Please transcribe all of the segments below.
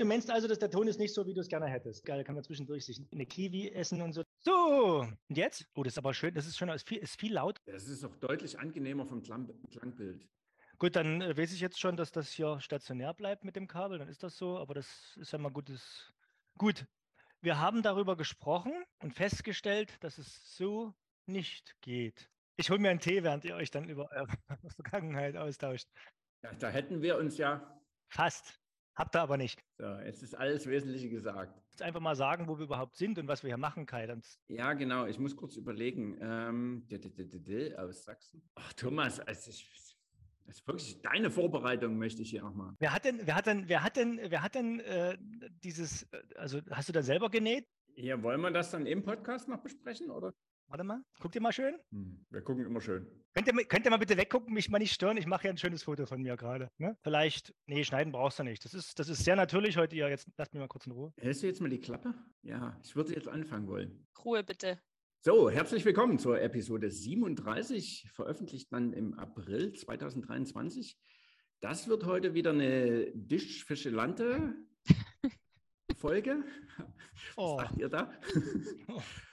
Du meinst also, dass der Ton ist nicht so, wie du es gerne hättest. Geil, kann man zwischendurch sich eine Kiwi essen und so. So, und jetzt? Oh, das ist aber schön, das ist schon ist viel, ist viel laut. Das ist auch deutlich angenehmer vom Klang, Klangbild. Gut, dann äh, weiß ich jetzt schon, dass das hier stationär bleibt mit dem Kabel, dann ist das so, aber das ist ja mal gutes. Gut, wir haben darüber gesprochen und festgestellt, dass es so nicht geht. Ich hole mir einen Tee, während ihr euch dann über eure Vergangenheit austauscht. Ja, da hätten wir uns ja. Fast. Habt ihr aber nicht. So, jetzt ist alles Wesentliche gesagt. Jetzt einfach mal sagen, wo wir überhaupt sind und was wir hier machen, Kai. Dann Ja, genau. Ich muss kurz überlegen. Ähm, aus Sachsen. Ach, Thomas, also ich, das ist wirklich deine Vorbereitung, möchte ich hier nochmal. wer hat denn, wer hat denn, wer hat denn, wer hat denn äh, dieses, äh, also hast du da selber genäht? Ja, wollen wir das dann im Podcast noch besprechen, oder? Warte mal, guck dir mal schön. Hm, wir gucken immer schön. Könnt ihr, könnt ihr mal bitte weggucken, mich mal nicht stören? Ich mache ja ein schönes Foto von mir gerade. Ne? Vielleicht, nee, schneiden brauchst du nicht. Das ist, das ist sehr natürlich heute. Ihr jetzt lasst mich mal kurz in Ruhe. Hältst du jetzt mal die Klappe? Ja, ich würde jetzt anfangen wollen. Ruhe bitte. So, herzlich willkommen zur Episode 37, veröffentlicht dann im April 2023. Das wird heute wieder eine Dischfischelante Folge. Was Oh. sagt ihr da?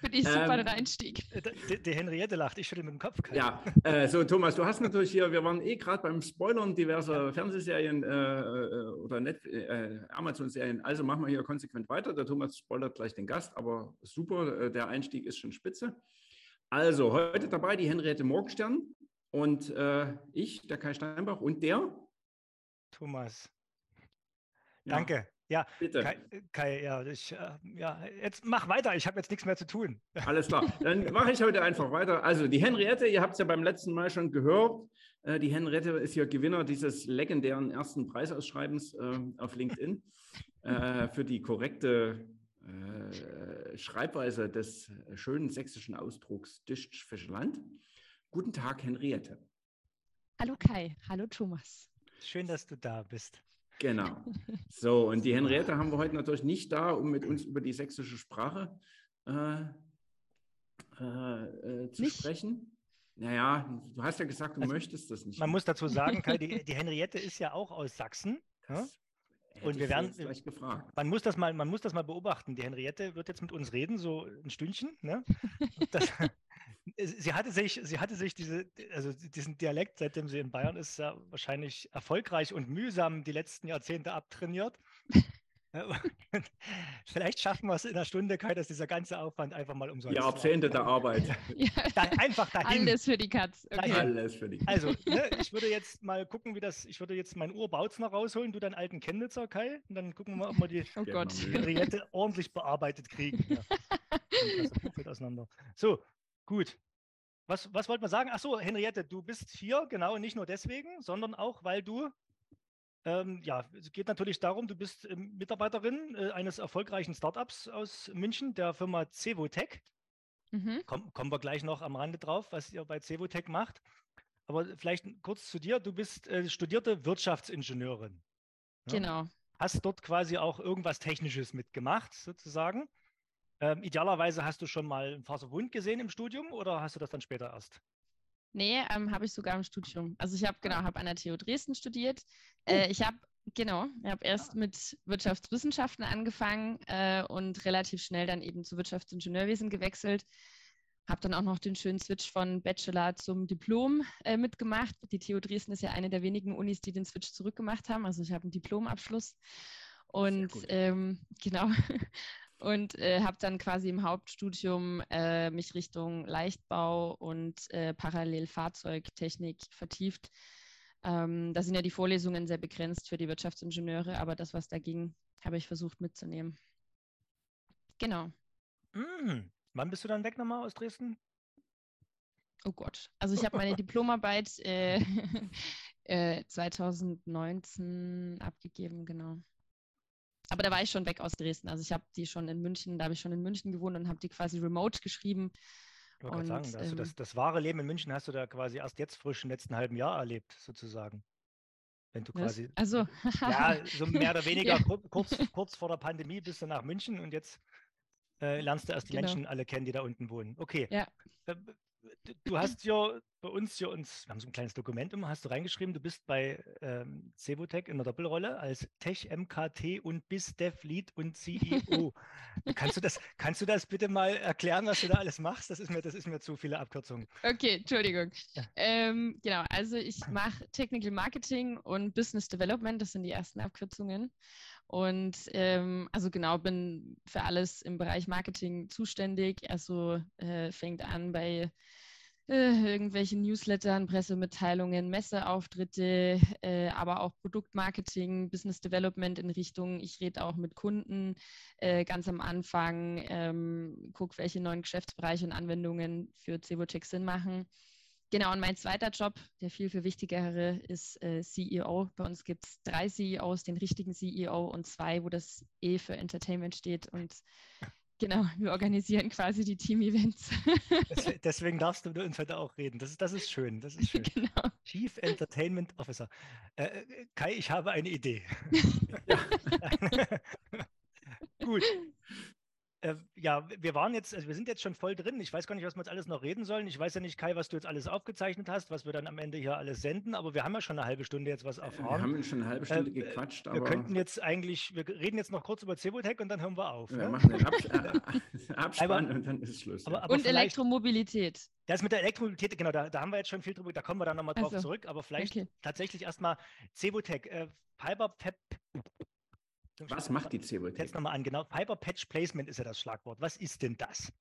Finde ich super Ähm, den Einstieg. Die, die Henriette lacht, ich schüttel mit dem Kopf. Kai. Ja, äh, so Thomas, du hast natürlich hier, wir waren eh gerade beim Spoilern diverser Fernsehserien äh, äh, oder Net äh, Amazon-Serien, also machen wir hier konsequent weiter. Der Thomas spoilert gleich den Gast, aber super, äh, der Einstieg ist schon spitze. Also, heute dabei die Henriette Morgenstern und äh, ich, der Kai Steinbach und der. Thomas. Ja, Danke. Ja, Bitte. Kai, Kai ja, ich, äh, ja, jetzt mach weiter. Ich habe jetzt nichts mehr zu tun. Alles klar. Dann mache ich heute einfach weiter. Also die Henriette, ihr habt es ja beim letzten Mal schon gehört. Äh, die Henriette ist hier Gewinner dieses legendären ersten Preisausschreibens äh, auf LinkedIn äh, für die korrekte äh, Schreibweise des schönen sächsischen Ausdrucks Discht Fischland. Guten Tag, Henriette. Hallo Kai, hallo Thomas. Schön, dass du da bist. Genau. So, und die Henriette haben wir heute natürlich nicht da, um mit uns über die sächsische Sprache äh, äh, äh, zu Nicht? sprechen. Naja, du hast ja gesagt, du Also, möchtest das nicht. Man muss dazu sagen, Kai, die, die Henriette ist ja auch aus Sachsen. Ja? Hätte Und wir werden- gleich gefragt. Man muss, das mal, man muss das mal beobachten. Die Henriette wird jetzt mit uns reden, so ein Stündchen. Ne? Das, sie hatte sich, sie hatte sich diese, also diesen Dialekt, seitdem sie in Bayern ist, ja wahrscheinlich erfolgreich und mühsam die letzten Jahrzehnte abtrainiert. Vielleicht schaffen wir es in einer Stunde, Kai, dass dieser ganze Aufwand einfach mal umsonst war. Jahrzehnte der Arbeit. Ja, Da, einfach dahin. alles für die Katz. Okay. Alles für die. Also, ne, ich würde jetzt mal gucken, wie das, ich würde jetzt meinen Urbautzner rausholen, du deinen alten Chemnitzer, Kai, und dann gucken wir mal, ob wir die Oh. Henriette ordentlich bearbeitet kriegen. Ja. Auseinander. So, gut. Was, was wollten wir sagen? Ach so, Henriette, du bist hier, genau, nicht nur deswegen, sondern auch, weil du, ähm, ja, es geht natürlich darum, du bist ähm, Mitarbeiterin äh, eines erfolgreichen Startups aus München, der Firma Cevotech. Mhm. Komm, kommen wir gleich noch am Rande drauf, was ihr bei Cevotech macht. Aber vielleicht kurz zu dir. Du bist äh, studierte Wirtschaftsingenieurin. Ja? Genau. Hast dort quasi auch irgendwas Technisches mitgemacht, sozusagen. Ähm, idealerweise hast du schon mal einen Faserwund gesehen im Studium oder hast du das dann später erst? Nee, ähm, habe ich sogar im Studium. Also ich habe genau, habe an der TU Dresden studiert. Oh. Äh, ich habe genau, ich habe erst Ah. mit Wirtschaftswissenschaften angefangen äh, und relativ schnell dann eben zu Wirtschaftsingenieurwesen gewechselt. Habe dann auch noch den schönen Switch von Bachelor zum Diplom äh, mitgemacht. Die TU Dresden ist ja eine der wenigen Unis, die den Switch zurückgemacht haben. Also ich habe einen Diplomabschluss. Und ähm, genau. Und äh, habe dann quasi im Hauptstudium äh, mich Richtung Leichtbau und äh, parallel Fahrzeugtechnik vertieft. Ähm, da sind ja die Vorlesungen sehr begrenzt für die Wirtschaftsingenieure, aber das, was da ging, habe ich versucht mitzunehmen. Genau. Mhm. Wann bist du dann weg nochmal aus Dresden? Oh Gott. Also ich habe meine Diplomarbeit äh, äh, 2019 abgegeben, genau. Aber da war ich schon weg aus Dresden. Also ich habe die schon in München, da habe ich schon in München gewohnt und habe die quasi remote geschrieben. Ich wollte gerade sagen, hast du das, ähm, das wahre Leben in München hast du da quasi erst jetzt frisch im letzten halben Jahr erlebt, sozusagen. Wenn du quasi, Also, ja, so mehr oder weniger Ja. kur- kurz, kurz vor der Pandemie bist du nach München und jetzt äh, lernst du erst die Genau. Menschen alle kennen, die da unten wohnen. Okay. Ja. Du hast ja bei uns hier uns, wir haben so ein kleines Dokument immer, hast du reingeschrieben, du bist bei ähm, Cevotech in der Doppelrolle als Tech MKT und BIS Dev Lead und CEO. kannst, du das, kannst du das bitte mal erklären, was du da alles machst? Das ist mir, das ist mir zu viele Abkürzungen. Okay, Entschuldigung. Ja. Ähm, genau, also ich mache Technical Marketing und Business Development, das sind die ersten Abkürzungen. Und ähm, also genau, bin für alles im Bereich Marketing zuständig. Also äh, fängt an bei äh, irgendwelchen Newslettern, Pressemitteilungen, Messeauftritte, äh, aber auch Produktmarketing, Business Development in Richtung, ich rede auch mit Kunden äh, ganz am Anfang, ähm, gucke, welche neuen Geschäftsbereiche und Anwendungen für Cevotech Sinn machen. Genau, und mein zweiter Job, der viel, viel wichtigere, ist äh, CEO. Bei uns gibt es drei CEOs, den richtigen CEO und zwei, wo das E für Entertainment steht. Und genau, wir organisieren quasi die Team-Events. Deswegen darfst du mit uns heute auch reden. Das ist, das ist schön. Das ist schön. Genau. Chief Entertainment Officer. Äh, äh Kai, ich habe eine Idee. Gut. Äh, ja, wir waren jetzt, also wir sind jetzt schon voll drin. Ich weiß gar nicht, was wir jetzt alles noch reden sollen. Ich weiß ja nicht, Kai, was du jetzt alles aufgezeichnet hast, was wir dann am Ende hier alles senden, aber wir haben ja schon eine halbe Stunde jetzt was erfahren. Wir haben schon eine halbe Stunde äh, gequatscht. Wir könnten jetzt eigentlich, wir reden jetzt noch kurz über Cebotec und dann hören wir auf. Wir ne? machen den Abs äh, Abspann aber, und dann ist Schluss. Aber, aber und Elektromobilität. Das mit der Elektromobilität, genau, da, da, haben wir jetzt schon viel drüber, da kommen wir dann nochmal drauf also, zurück, aber vielleicht okay. tatsächlich erstmal Cebotec, äh, Fiber Pep was macht die Cebotec? Jetzt nochmal an, genau. Fiber Patch Placement ist ja das Schlagwort. Was ist denn das?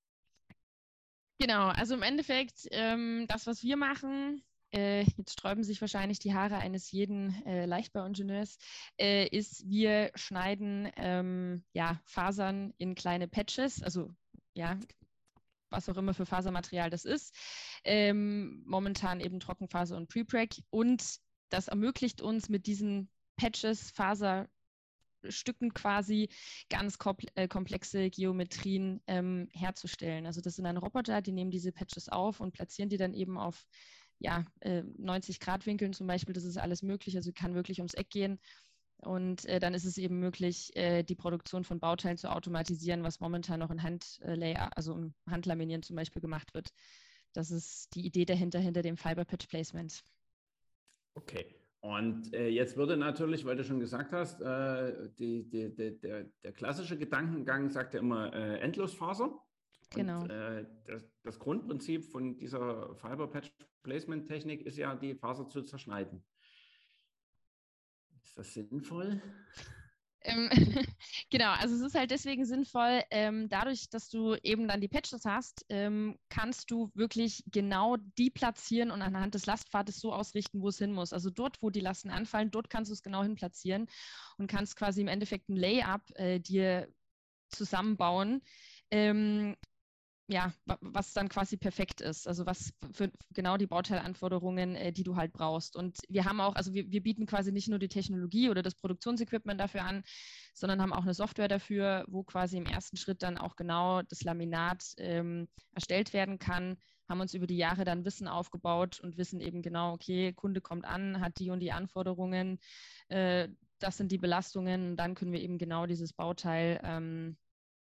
Genau, also im Endeffekt, ähm, das, was wir machen, äh, jetzt sträuben sich wahrscheinlich die Haare eines jeden äh, Leichtbauingenieurs, äh, ist, wir schneiden ähm, ja, Fasern in kleine Patches, also ja, was auch immer für Fasermaterial das ist. Ähm, momentan eben Trockenfaser und Prepreg. Und das ermöglicht uns mit diesen Patches, Faser, Stücken quasi ganz äh, komplexe Geometrien ähm, herzustellen. Also das sind dann Roboter, die nehmen diese Patches auf und platzieren die dann eben auf ja, äh, 90 Grad Winkeln zum Beispiel. Das ist alles möglich, also kann wirklich ums Eck gehen. Und äh, dann ist es eben möglich, äh, die Produktion von Bauteilen zu automatisieren, was momentan noch in Handlayer, also im Handlaminieren zum Beispiel gemacht wird. Das ist die Idee dahinter, hinter dem Fiber Patch Placement. Okay. Und äh, jetzt würde natürlich, weil du schon gesagt hast, äh, die, die, die, der, der, klassische Gedankengang sagt ja immer äh, Endlosfaser. Genau. Und, äh, das, das, Grundprinzip von dieser Fiber Patch Placement Technik ist ja, die Faser zu zerschneiden. Ist das sinnvoll? Ähm, genau, also es ist halt deswegen sinnvoll, ähm, dadurch, dass du eben dann die Patches hast, ähm, kannst du wirklich genau die platzieren und anhand des Lastpfades so ausrichten, wo es hin muss. Also dort, wo die Lasten anfallen, dort kannst du es genau hin platzieren und kannst quasi im Endeffekt ein Layup äh, dir zusammenbauen, ähm, ja, was dann quasi perfekt ist. Also was für genau die Bauteilanforderungen, äh, die du halt brauchst. Und wir haben auch, also wir, wir bieten quasi nicht nur die Technologie oder das Produktionsequipment dafür an, sondern haben auch eine Software dafür, wo quasi im ersten Schritt dann auch genau das Laminat ähm, erstellt werden kann. Haben uns über die Jahre dann Wissen aufgebaut und wissen eben genau, okay, Kunde kommt an, hat die und die Anforderungen, äh, das sind die Belastungen dann können wir eben genau dieses Bauteil ähm, äh,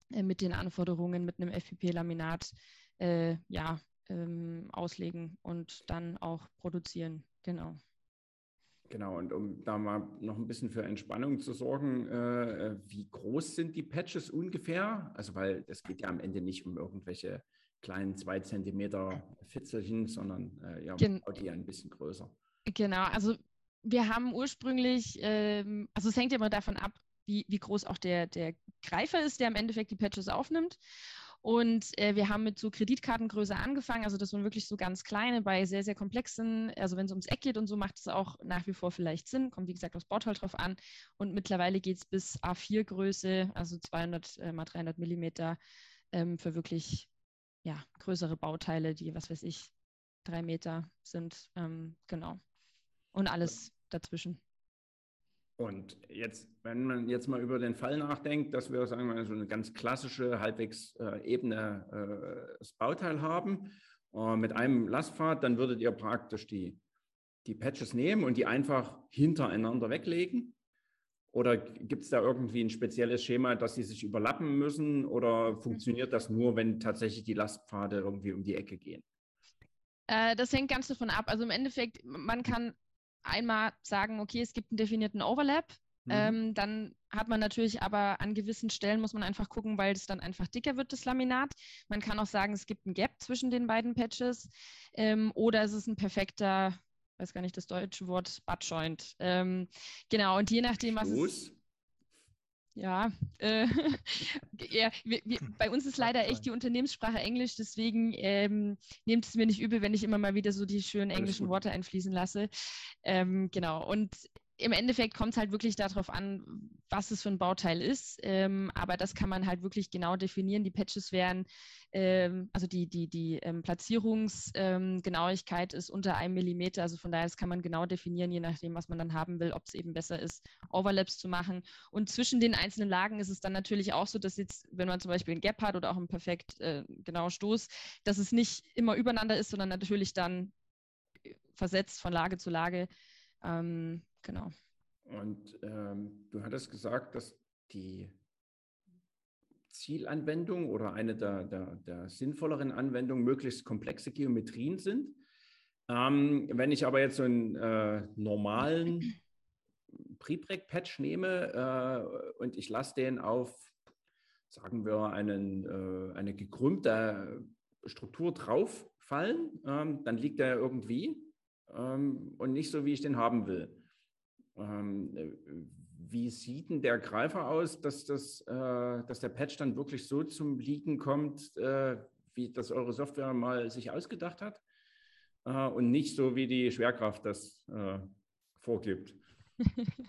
mit den Anforderungen mit einem FPP-Laminat äh, ja, ähm, auslegen und dann auch produzieren. Genau. Genau, und um da mal noch ein bisschen für Entspannung zu sorgen, äh, wie groß sind die Patches ungefähr? Also, weil es geht ja am Ende nicht um irgendwelche kleinen zwei Zentimeter Fitzelchen, sondern äh, ja, Gen die ein bisschen größer. Genau, also wir haben ursprünglich, ähm, also es hängt ja immer davon ab, wie, wie groß auch der, der Greifer ist, der im Endeffekt die Patches aufnimmt. Und äh, wir haben mit so Kreditkartengröße angefangen, also das waren wirklich so ganz kleine bei sehr, sehr komplexen, also wenn es ums Eck geht und so, macht es auch nach wie vor vielleicht Sinn, kommt wie gesagt aufs Bauteil drauf an. Und mittlerweile geht es bis A4-Größe, also 200 äh, mal 300 Millimeter ähm, für wirklich ja, größere Bauteile, die, was weiß ich, drei Meter sind. Ähm, genau. Und alles dazwischen. Und jetzt, wenn man jetzt mal über den Fall nachdenkt, dass wir, sagen wir mal, so eine ganz klassische, halbwegs äh, ebene äh, Bauteil haben äh, mit einem Lastpfad, dann würdet ihr praktisch die, die Patches nehmen und die einfach hintereinander weglegen. Oder gibt es da irgendwie ein spezielles Schema, dass sie sich überlappen müssen? Oder funktioniert das nur, wenn tatsächlich die Lastpfade irgendwie um die Ecke gehen? Äh, das hängt ganz davon ab. Also im Endeffekt, man kann einmal sagen, okay, es gibt einen definierten Overlap. Mhm. Ähm, dann hat man natürlich aber an gewissen Stellen muss man einfach gucken, weil es dann einfach dicker wird, das Laminat. Man kann auch sagen, es gibt ein Gap zwischen den beiden Patches ähm, oder es ist ein perfekter, weiß gar nicht das deutsche Wort, Buttjoint. Ähm, genau, und je nachdem, was es ja, äh, ja wir, wir, bei uns ist leider echt die Unternehmenssprache Englisch, deswegen ähm, nehmt es mir nicht übel, wenn ich immer mal wieder so die schönen englischen Worte einfließen lasse. Ähm, genau, und im Endeffekt kommt es halt wirklich darauf an, was es für ein Bauteil ist. Ähm, aber das kann man halt wirklich genau definieren. Die Patches wären, ähm, also die, die, die ähm, Platzierungsgenauigkeit ähm, ist unter einem Millimeter. Also von daher, das kann man genau definieren, je nachdem, was man dann haben will, ob es eben besser ist, Overlaps zu machen. Und zwischen den einzelnen Lagen ist es dann natürlich auch so, dass jetzt, wenn man zum Beispiel ein Gap hat oder auch einen perfekt äh, genauen Stoß, dass es nicht immer übereinander ist, sondern natürlich dann versetzt von Lage zu Lage. Ähm, Genau. Und ähm, du hattest gesagt, dass die Zielanwendung oder eine der, der, der sinnvolleren Anwendungen möglichst komplexe Geometrien sind. Ähm, wenn ich aber jetzt so einen äh, normalen Prepreg-Patch nehme äh, und ich lasse den auf, sagen wir, einen, äh, eine gekrümmte Struktur drauf fallen, ähm, dann liegt er irgendwie ähm, und nicht so, wie ich den haben will. Ähm, äh, wie sieht denn der Greifer aus, dass, das, äh, dass der Patch dann wirklich so zum Liegen kommt, äh, wie das eure Software mal sich ausgedacht hat und nicht so, wie die Schwerkraft das vorgibt?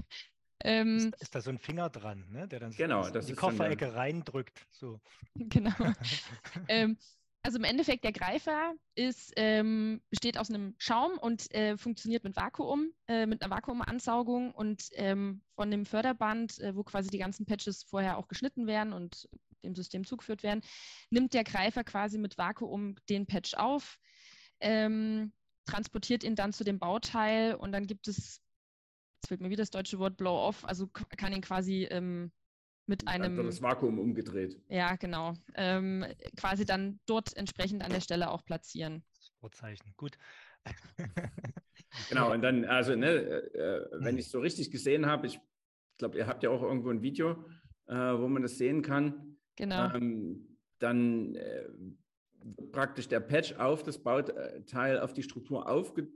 ähm, ist, ist, da so ein Finger dran, ne? der dann genau, so die Kofferecke reindrückt? So. Genau. ähm, also im Endeffekt, der Greifer ist, ähm, besteht aus einem Schaum und äh, funktioniert mit Vakuum, äh, mit einer Vakuumansaugung und ähm, von dem Förderband, äh, wo quasi die ganzen Patches vorher auch geschnitten werden und dem System zugeführt werden, nimmt der Greifer quasi mit Vakuum den Patch auf, ähm, transportiert ihn dann zu dem Bauteil und dann gibt es, jetzt fehlt mir wieder das deutsche Wort Blow-off, also kann ihn quasi ähm, mit einem. Dann das Vakuum umgedreht. Ja, genau. Ähm, quasi dann dort entsprechend an der Stelle auch platzieren. Vorzeichen, gut. genau, und dann, also, ne, äh, wenn ich es so richtig gesehen habe, ich glaube, ihr habt ja auch irgendwo ein Video, äh, wo man das sehen kann. Genau. Ähm, dann äh, praktisch der Patch auf das Bauteil, auf die Struktur aufgedrückt.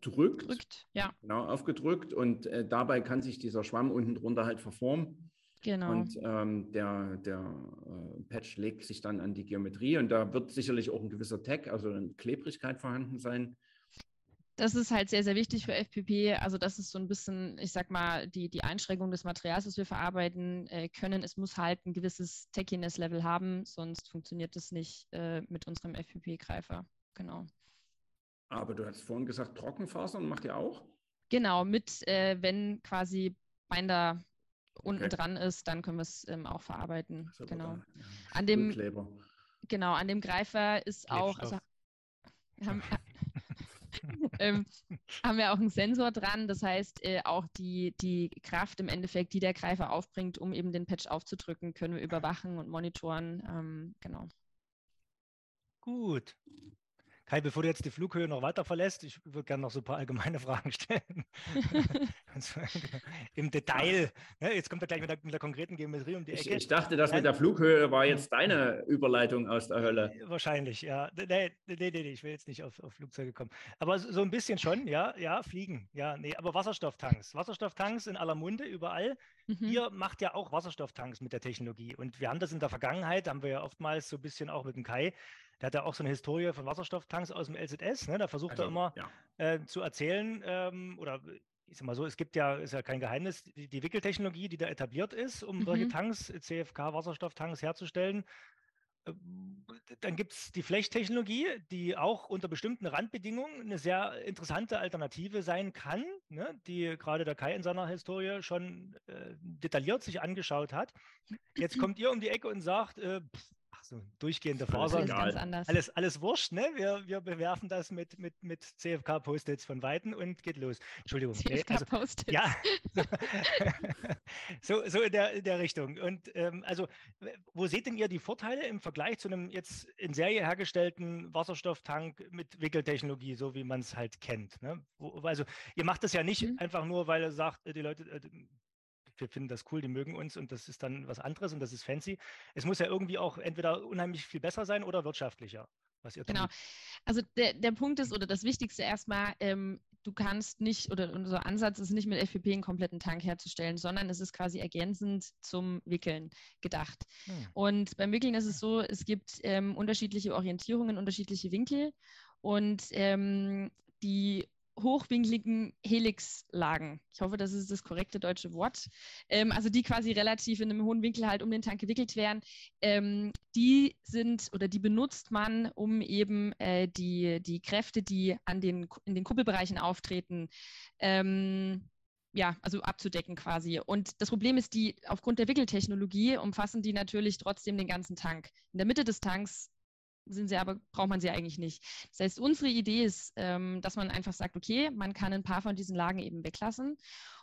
Drückt, ja. Genau, aufgedrückt und äh, dabei kann sich dieser Schwamm unten drunter halt verformen. Genau. Und ähm, der, der äh, Patch legt sich dann an die Geometrie und da wird sicherlich auch ein gewisser Tag, also eine Klebrigkeit vorhanden sein. Das ist halt sehr, sehr wichtig für FPP. Also das ist so ein bisschen, ich sag mal, die, die Einschränkung des Materials, das wir verarbeiten äh, können. Es muss halt ein gewisses Tackiness-Level haben, sonst funktioniert das nicht äh, mit unserem FPP-Greifer. Genau. Aber du hast vorhin gesagt, Trockenfasern macht ihr auch? Genau, mit, äh, wenn quasi Binder unten okay. dran ist, dann können wir es ähm, auch verarbeiten. Genau. Ja. An dem, genau, an dem Greifer ist auch, also, haben, ähm, haben wir auch einen Sensor dran. Das heißt, äh, auch die, die Kraft im Endeffekt, die der Greifer aufbringt, um eben den Patch aufzudrücken, können wir überwachen und monitoren. Ähm, genau. Gut. Kai, bevor du jetzt die Flughöhe noch weiter verlässt, ich würde gerne noch so ein paar allgemeine Fragen stellen. Im Detail. Ne? Jetzt kommt er gleich mit der, mit der, konkreten Geometrie um die Ecke. Ich, ich dachte, das mit der Flughöhe war jetzt deine Überleitung aus der Hölle. Wahrscheinlich, ja. Nee, nee, nee, nee ich will jetzt nicht auf, auf Flugzeuge kommen. Aber so, so, ein bisschen schon, ja, ja, fliegen. Ja, nee, aber Wasserstofftanks. Wasserstofftanks in aller Munde, überall. Mhm. Ihr macht ja auch Wasserstofftanks mit der Technologie. Und wir haben das in der Vergangenheit, haben wir ja oftmals so ein bisschen auch mit dem Kai der hat ja auch so eine Historie von Wasserstofftanks aus dem LZS. Ne? Da versucht also, er immer ja. äh, zu erzählen, ähm, oder ich sag mal so, es gibt ja, ist ja kein Geheimnis, die, die Wickeltechnologie, die da etabliert ist, um mhm. solche Tanks, CFK-Wasserstofftanks herzustellen. Ähm, dann gibt es die Flechtechnologie, die auch unter bestimmten Randbedingungen eine sehr interessante Alternative sein kann, ne, die gerade der Kai in seiner Historie schon äh, detailliert sich angeschaut hat. Jetzt kommt ihr um die Ecke und sagt, äh, pff, so durchgehende Faser. Alles ganz. Alles, alles wurscht, ne? Wir, wir bewerfen das mit, mit, mit CFK-Post-its von Weitem und geht los. Entschuldigung. CFK-Post-its. Nee, also, ja. so, so in, der, in der Richtung. Und ähm, also, wo seht denn ihr die Vorteile im Vergleich zu einem jetzt in Serie hergestellten Wasserstofftank mit Wickeltechnologie, so wie man es halt kennt? Ne? Wo, also, ihr macht das ja nicht mhm. einfach nur, weil ihr sagt, die Leute, äh, wir finden das cool, die mögen uns und das ist dann was anderes und das ist fancy. Es muss ja irgendwie auch entweder unheimlich viel besser sein oder wirtschaftlicher, was ihr Genau. Also der, der Punkt ist, oder das Wichtigste erstmal, ähm, du kannst nicht, oder unser Ansatz ist nicht mit FPP einen kompletten Tank herzustellen, sondern es ist quasi ergänzend zum Wickeln gedacht. Hm. Und beim Wickeln ist es so, es gibt ähm, unterschiedliche Orientierungen, unterschiedliche Winkel und ähm, die hochwinkligen Helixlagen. Ich hoffe, das ist das korrekte deutsche Wort. Ähm, also die quasi relativ in einem hohen Winkel halt um den Tank gewickelt werden. Ähm, die sind oder die benutzt man, um eben äh, die, die Kräfte, die an den, in den Kuppelbereichen auftreten, ähm, ja, also abzudecken quasi. Und das Problem ist, die aufgrund der Wickeltechnologie umfassen die natürlich trotzdem den ganzen Tank. In der Mitte des Tanks sind sie aber, braucht man sie eigentlich nicht. Das heißt, unsere Idee ist, ähm, dass man einfach sagt, okay, man kann ein paar von diesen Lagen eben weglassen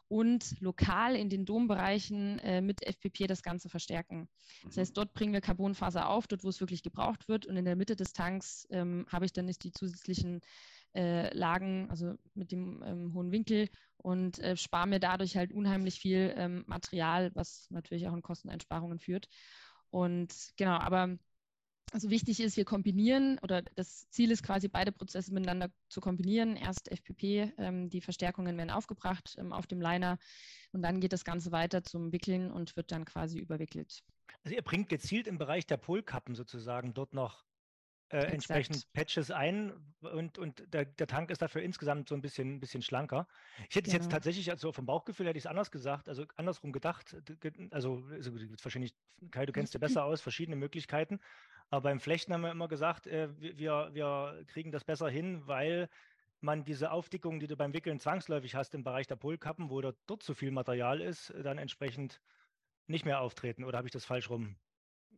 und lokal in den Dombereichen äh, mit FPP das Ganze verstärken. Das heißt, mhm. dort bringen wir Carbonfaser auf, dort wo es wirklich gebraucht wird und in der Mitte des Tanks ähm, habe ich dann nicht die zusätzlichen äh, Lagen, also mit dem ähm, hohen Winkel und äh, spare mir dadurch halt unheimlich viel ähm, Material, was natürlich auch in Kosteneinsparungen führt. Und genau, aber also wichtig ist, wir kombinieren oder das Ziel ist quasi, beide Prozesse miteinander zu kombinieren. Erst FPP, ähm, die Verstärkungen werden aufgebracht ähm, auf dem Liner und dann geht das Ganze weiter zum Wickeln und wird dann quasi überwickelt. Also ihr bringt gezielt im Bereich der Polkappen sozusagen dort noch äh, entsprechend Patches ein und, und der, der, Tank ist dafür insgesamt so ein bisschen, ein bisschen schlanker. Ich hätte es jetzt genau. tatsächlich, also vom Bauchgefühl hätte ich es anders gesagt, also andersrum gedacht. Also, also wahrscheinlich, Kai, du kennst dir besser aus, verschiedene Möglichkeiten. Aber beim Flechten haben wir immer gesagt, äh, wir, wir kriegen das besser hin, weil man diese Aufdickung, die du beim Wickeln zwangsläufig hast im Bereich der Polkappen, wo dort, dort zu viel Material ist, dann entsprechend nicht mehr auftreten. Oder habe ich das falsch rum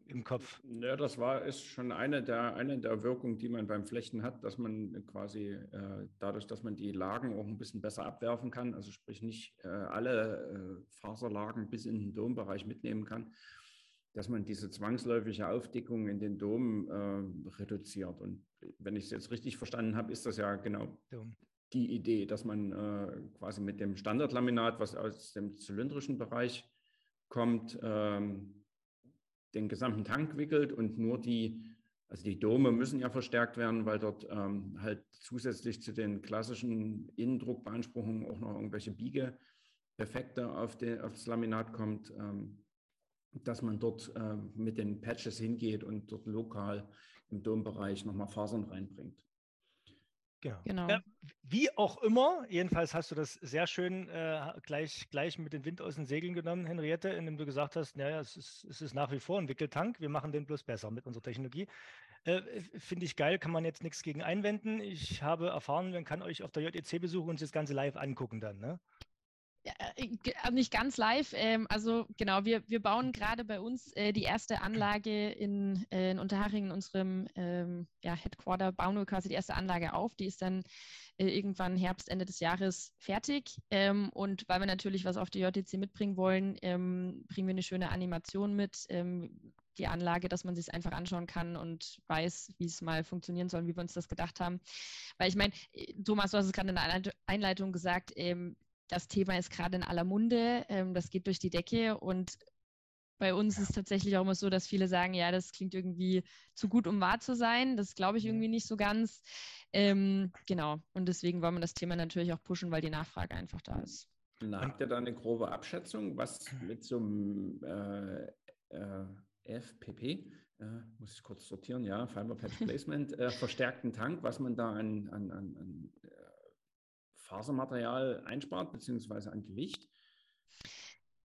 im Kopf? Ja, das war ist schon eine der, eine der Wirkungen, die man beim Flechten hat, dass man quasi äh, dadurch, dass man die Lagen auch ein bisschen besser abwerfen kann, also sprich nicht äh, alle äh, Faserlagen bis in den Dombereich mitnehmen kann, dass man diese zwangsläufige Aufdickung in den Dom äh, reduziert. Und wenn ich es jetzt richtig verstanden habe, ist das ja genau die Idee, dass man äh, quasi mit dem Standardlaminat, was aus dem zylindrischen Bereich kommt, ähm, den gesamten Tank wickelt und nur die, also die Dome müssen ja verstärkt werden, weil dort ähm, halt zusätzlich zu den klassischen Innendruckbeanspruchungen auch noch irgendwelche Biegeeffekte auf, den, auf das Laminat kommt. Ähm, dass man dort äh, mit den Patches hingeht und dort lokal im Dombereich nochmal Fasern reinbringt. Genau. genau. Ja, wie auch immer, jedenfalls hast du das sehr schön äh, gleich, gleich mit dem Wind aus den Segeln genommen, Henriette, indem du gesagt hast, naja, es ist, es ist nach wie vor ein Wickeltank, wir machen den bloß besser mit unserer Technologie. Äh, Finde ich geil, kann man jetzt nichts gegen einwenden. Ich habe erfahren, man kann euch auf der JEC besuchen und sich das Ganze live angucken dann, ne? Äh, äh, nicht ganz live. Ähm, also genau, wir, wir bauen gerade bei uns äh, die erste Anlage in, äh, in Unterhaching, in unserem ähm, ja, Headquarter, bauen wir quasi die erste Anlage auf. Die ist dann äh, irgendwann Herbst, Ende des Jahres fertig. Ähm, und weil wir natürlich was auf die JTC mitbringen wollen, ähm, bringen wir eine schöne Animation mit. Ähm, die Anlage, dass man sich einfach anschauen kann und weiß, wie es mal funktionieren soll, wie wir uns das gedacht haben. Weil ich meine, äh, Thomas, du hast es gerade in der Einleitung gesagt, ähm, das Thema ist gerade in aller Munde, ähm, das geht durch die Decke und bei uns ist es tatsächlich auch immer so, dass viele sagen, ja, das klingt irgendwie zu gut, um wahr zu sein. Das glaube ich irgendwie nicht so ganz. Ähm, genau. Und deswegen wollen wir das Thema natürlich auch pushen, weil die Nachfrage einfach da ist. Na, habt ihr da eine grobe Abschätzung, was mit so einem äh, äh, FPP, äh, muss ich kurz sortieren, ja, Fiber Patch Placement, äh, verstärkten Tank, was man da an, an, an, an äh, Fasermaterial einspart, beziehungsweise an Gewicht?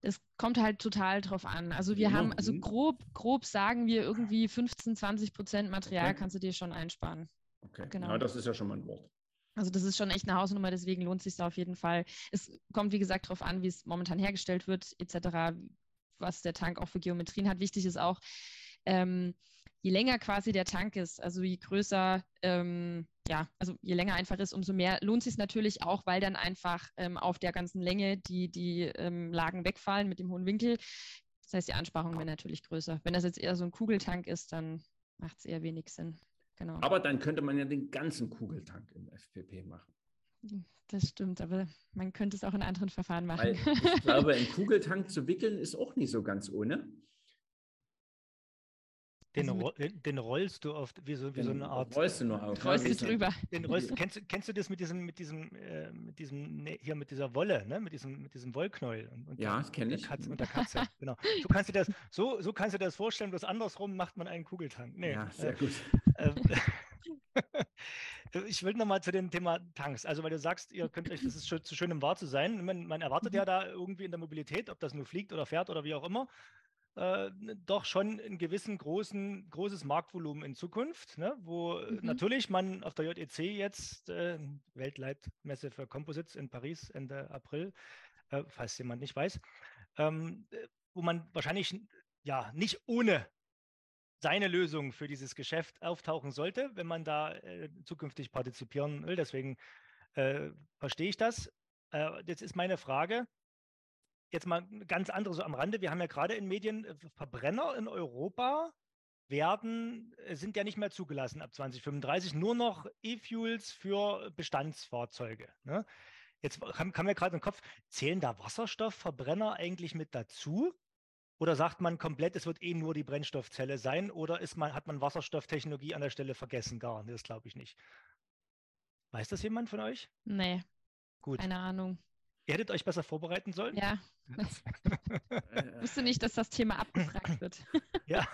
Das kommt halt total drauf an. Also wir ja, haben, also mhm. grob, grob sagen wir irgendwie 15, 20 Prozent Material okay. kannst du dir schon einsparen. Okay, genau. Ja, das ist ja schon mal ein Wort. Also das ist schon echt eine Hausnummer, deswegen lohnt es sich da auf jeden Fall. Es kommt, wie gesagt, darauf an, wie es momentan hergestellt wird, etc., was der Tank auch für Geometrien hat. Wichtig ist auch, ähm, je länger quasi der Tank ist, also je größer, ähm, ja, also je länger einfach ist, umso mehr lohnt sich natürlich auch, weil dann einfach ähm, auf der ganzen Länge die, die ähm, Lagen wegfallen mit dem hohen Winkel. Das heißt, die Ansparung wäre natürlich größer. Wenn das jetzt eher so ein Kugeltank ist, dann macht es eher wenig Sinn. Genau. Aber dann könnte man ja den ganzen Kugeltank im FPP machen. Das stimmt, aber man könnte es auch in anderen Verfahren machen. Weil ich glaube, einen Kugeltank zu wickeln ist auch nicht so ganz ohne. Den, also roll, den, rollst du oft wie so, wie so eine Art. Rollst du nur auf. Rollst du drüber. Den rollst, kennst, kennst du das mit diesem, mit diesem, äh, mit diesem, ne, hier mit dieser Wolle, ne? mit diesem, mit diesem Wollknäuel? Und, und ja, das kenne ich. Katze, und der Katze, genau. So kannst du das, so, so kannst du das vorstellen, bloß andersrum macht man einen Kugeltank. Nee, ja, sehr äh, gut. Äh, ich will nochmal zu dem Thema Tanks. Also, weil du sagst, ihr könnt euch, das ist schön, zu schön, um wahr zu sein. Man, man erwartet mhm. ja da irgendwie in der Mobilität, ob das nur fliegt oder fährt oder wie auch immer, äh, doch schon ein gewissen großen, großes Marktvolumen in Zukunft, ne? wo äh, mhm. natürlich man auf der JEC jetzt, äh, Weltleitmesse für Composites in Paris Ende April, äh, falls jemand nicht weiß, ähm, äh, wo man wahrscheinlich ja nicht ohne seine Lösung für dieses Geschäft auftauchen sollte, wenn man da äh, zukünftig partizipieren will. Deswegen verstehe ich das. jetzt ist meine Frage, jetzt mal ganz andere so am Rande. Wir haben ja gerade in Medien äh, Verbrenner in Europa werden, äh, sind ja nicht mehr zugelassen ab 2035, nur noch E-Fuels für Bestandsfahrzeuge. Ne? Jetzt kam, kam mir gerade im Kopf, zählen da Wasserstoffverbrenner eigentlich mit dazu? Oder sagt man komplett, es wird eh nur die Brennstoffzelle sein? Oder ist man, hat man Wasserstofftechnologie an der Stelle vergessen? Gar nicht, das glaube ich nicht. Weiß das jemand von euch? Nee. Gut. Keine Ahnung. Ihr hättet euch besser vorbereiten sollen? Ja. Ich wusste nicht, dass das Thema abgefragt wird. ja.